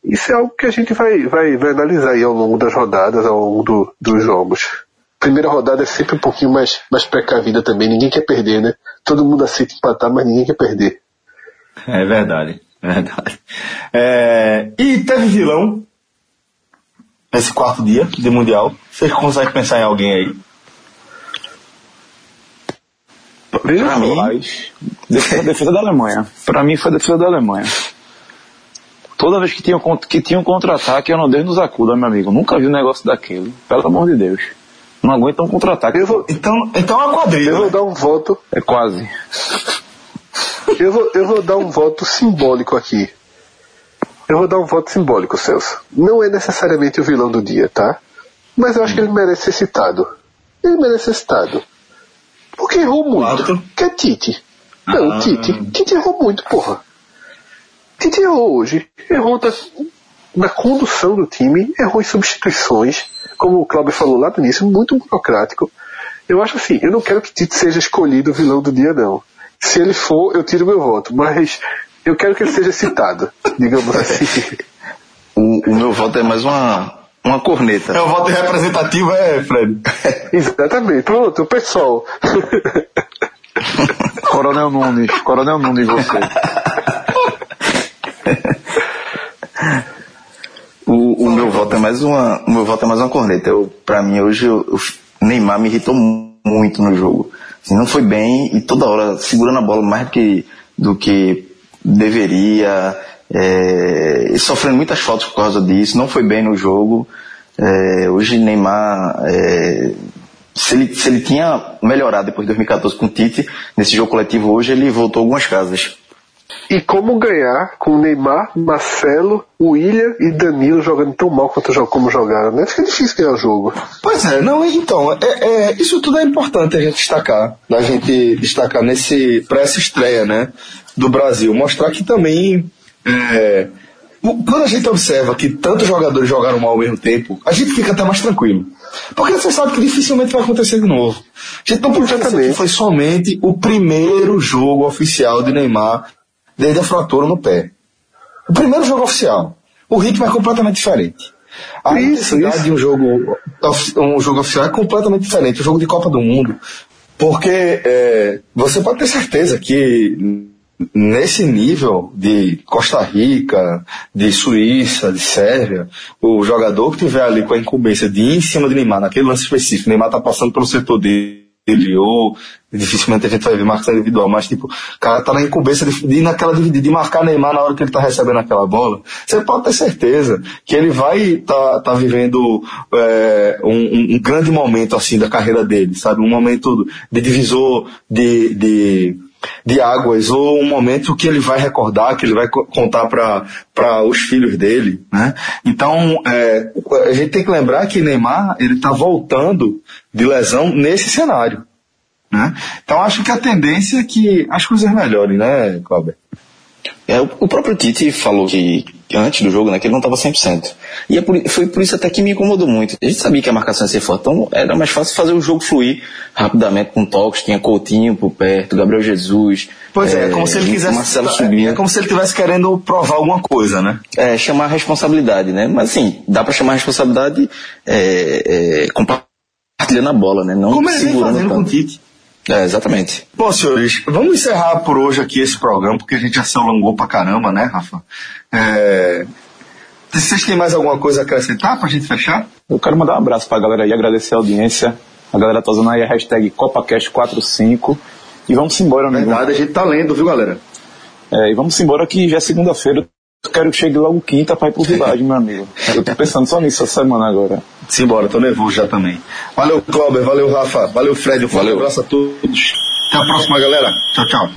S3: Isso é algo que a gente vai, vai, vai analisar aí ao longo das rodadas, ao longo do, dos jogos. Primeira rodada é sempre um pouquinho mais, mais precavida também, ninguém quer perder, né? Todo mundo aceita empatar, mas ninguém quer perder.
S1: É verdade, é verdade. É, e teve vilão nesse quarto dia de Mundial. Vocês conseguem pensar em alguém aí?
S2: Pra mim, defesa, defesa da Alemanha. Pra mim foi a defesa da Alemanha. Toda vez que tinha, que tinha um contra-ataque, eu não Deus nos acuda, meu amigo. Nunca vi um negócio daquele. Pelo amor de Deus. Não aguenta um contra-ataque.
S1: Então, então é uma quadrilha.
S3: Eu vou dar um voto.
S2: É quase.
S3: Eu vou, eu vou dar um voto simbólico aqui. Eu vou dar um voto simbólico, Celso. Não é necessariamente o vilão do dia, tá? Mas eu acho que ele merece ser citado. Ele merece ser citado. Porque errou muito. Que é Tite. Não, ah. Tite. Tite errou muito, porra. Tite errou hoje. Errou na condução do time, errou em substituições, como o Cláudio falou lá no início, muito burocrático. Eu acho assim, eu não quero que Tite seja escolhido o vilão do dia, não. Se ele for, eu tiro meu voto, mas eu quero que ele seja citado, digamos assim.
S4: O, o meu voto é mais uma, uma corneta.
S1: É o voto representativo, é, Fred?
S3: Exatamente. Pronto, o pessoal.
S2: Coronel Nunes, Coronel Nunes você.
S4: O, o meu voto é mais uma, o meu voto é mais uma corneta. Eu, pra mim hoje o Neymar me irritou muito no jogo. Assim, não foi bem e toda hora segurando a bola mais do que, do que deveria, é, e sofrendo muitas faltas por causa disso. Não foi bem no jogo. É, hoje Neymar, é, se, ele, se ele tinha melhorado depois de 2014 com o Tite, nesse jogo coletivo hoje ele voltou algumas casas.
S3: E como ganhar com Neymar, Marcelo, William e Danilo jogando tão mal quanto como jogaram, né? É difícil ganhar o jogo.
S1: Pois é, não, então, é, é, isso tudo é importante a gente destacar, da gente destacar nesse, pra essa estreia, né, do Brasil, mostrar que também, é, quando a gente observa que tantos jogadores jogaram mal ao mesmo tempo, a gente fica até mais tranquilo. Porque você sabe que dificilmente vai acontecer de novo. A gente não pode dizer que foi somente o primeiro jogo oficial de Neymar desde a fratura no pé. O primeiro jogo oficial. O ritmo é completamente diferente. A isso, intensidade isso. de um jogo, um jogo oficial é completamente diferente. O jogo de Copa do Mundo. Porque é, você pode ter certeza que nesse nível de Costa Rica, de Suíça, de Sérvia, o jogador que tiver ali com a incumbência de ir em cima de Neymar, naquele lance específico, Neymar tá passando pelo setor dele, ou dificilmente a gente vai ver marcação individual, mas tipo, o cara tá na incumbência de, de naquela de, de marcar Neymar na hora que ele tá recebendo aquela bola, você pode ter certeza que ele vai tá, tá vivendo é, um, um, grande momento assim da carreira dele, sabe? Um momento de divisor de, de de águas ou um momento que ele vai recordar, que ele vai contar para os filhos dele, né? Então é, a gente tem que lembrar que Neymar ele está voltando de lesão nesse cenário, né? Então acho que a tendência é que as coisas melhorem, né, Cláudio?
S4: É, o, próprio Tite falou que antes do jogo, né, que ele não estava 100%. E é por, foi por isso até que me incomodou muito. A gente sabia que a marcação ia ser forte, então era mais fácil fazer o jogo fluir rapidamente com toques, tinha Coutinho por perto, Gabriel Jesus.
S1: Pois é, é como se ele quisesse. Marcelo É como se ele estivesse querendo provar alguma coisa, né?
S4: É, chamar a responsabilidade, né? Mas assim, dá para chamar a responsabilidade é, é, compartilhando a bola, né? Não
S1: como ele vem fazendo com o Tite.
S4: É, exatamente.
S1: Bom, senhores, vamos encerrar por hoje aqui esse programa, porque a gente já se alongou pra caramba, né, Rafa? É... Vocês têm mais alguma coisa a acrescentar pra gente fechar?
S2: Eu quero mandar um abraço pra galera aí, agradecer a audiência. A galera tá usando aí a hashtag CopaCast45. E vamos embora, né?
S1: Verdade, a gente tá lendo, viu, galera?
S2: É, e vamos embora que já é segunda-feira. Eu quero que chegue logo quinta pra ir pro Village, meu amigo. Eu tô pensando só nisso essa semana agora.
S1: Simbora, tô nervoso já também. Valeu, Cláudio, valeu, Rafa, valeu, Fred, um valeu. abraço a todos. Até a próxima, galera. Tchau, tchau.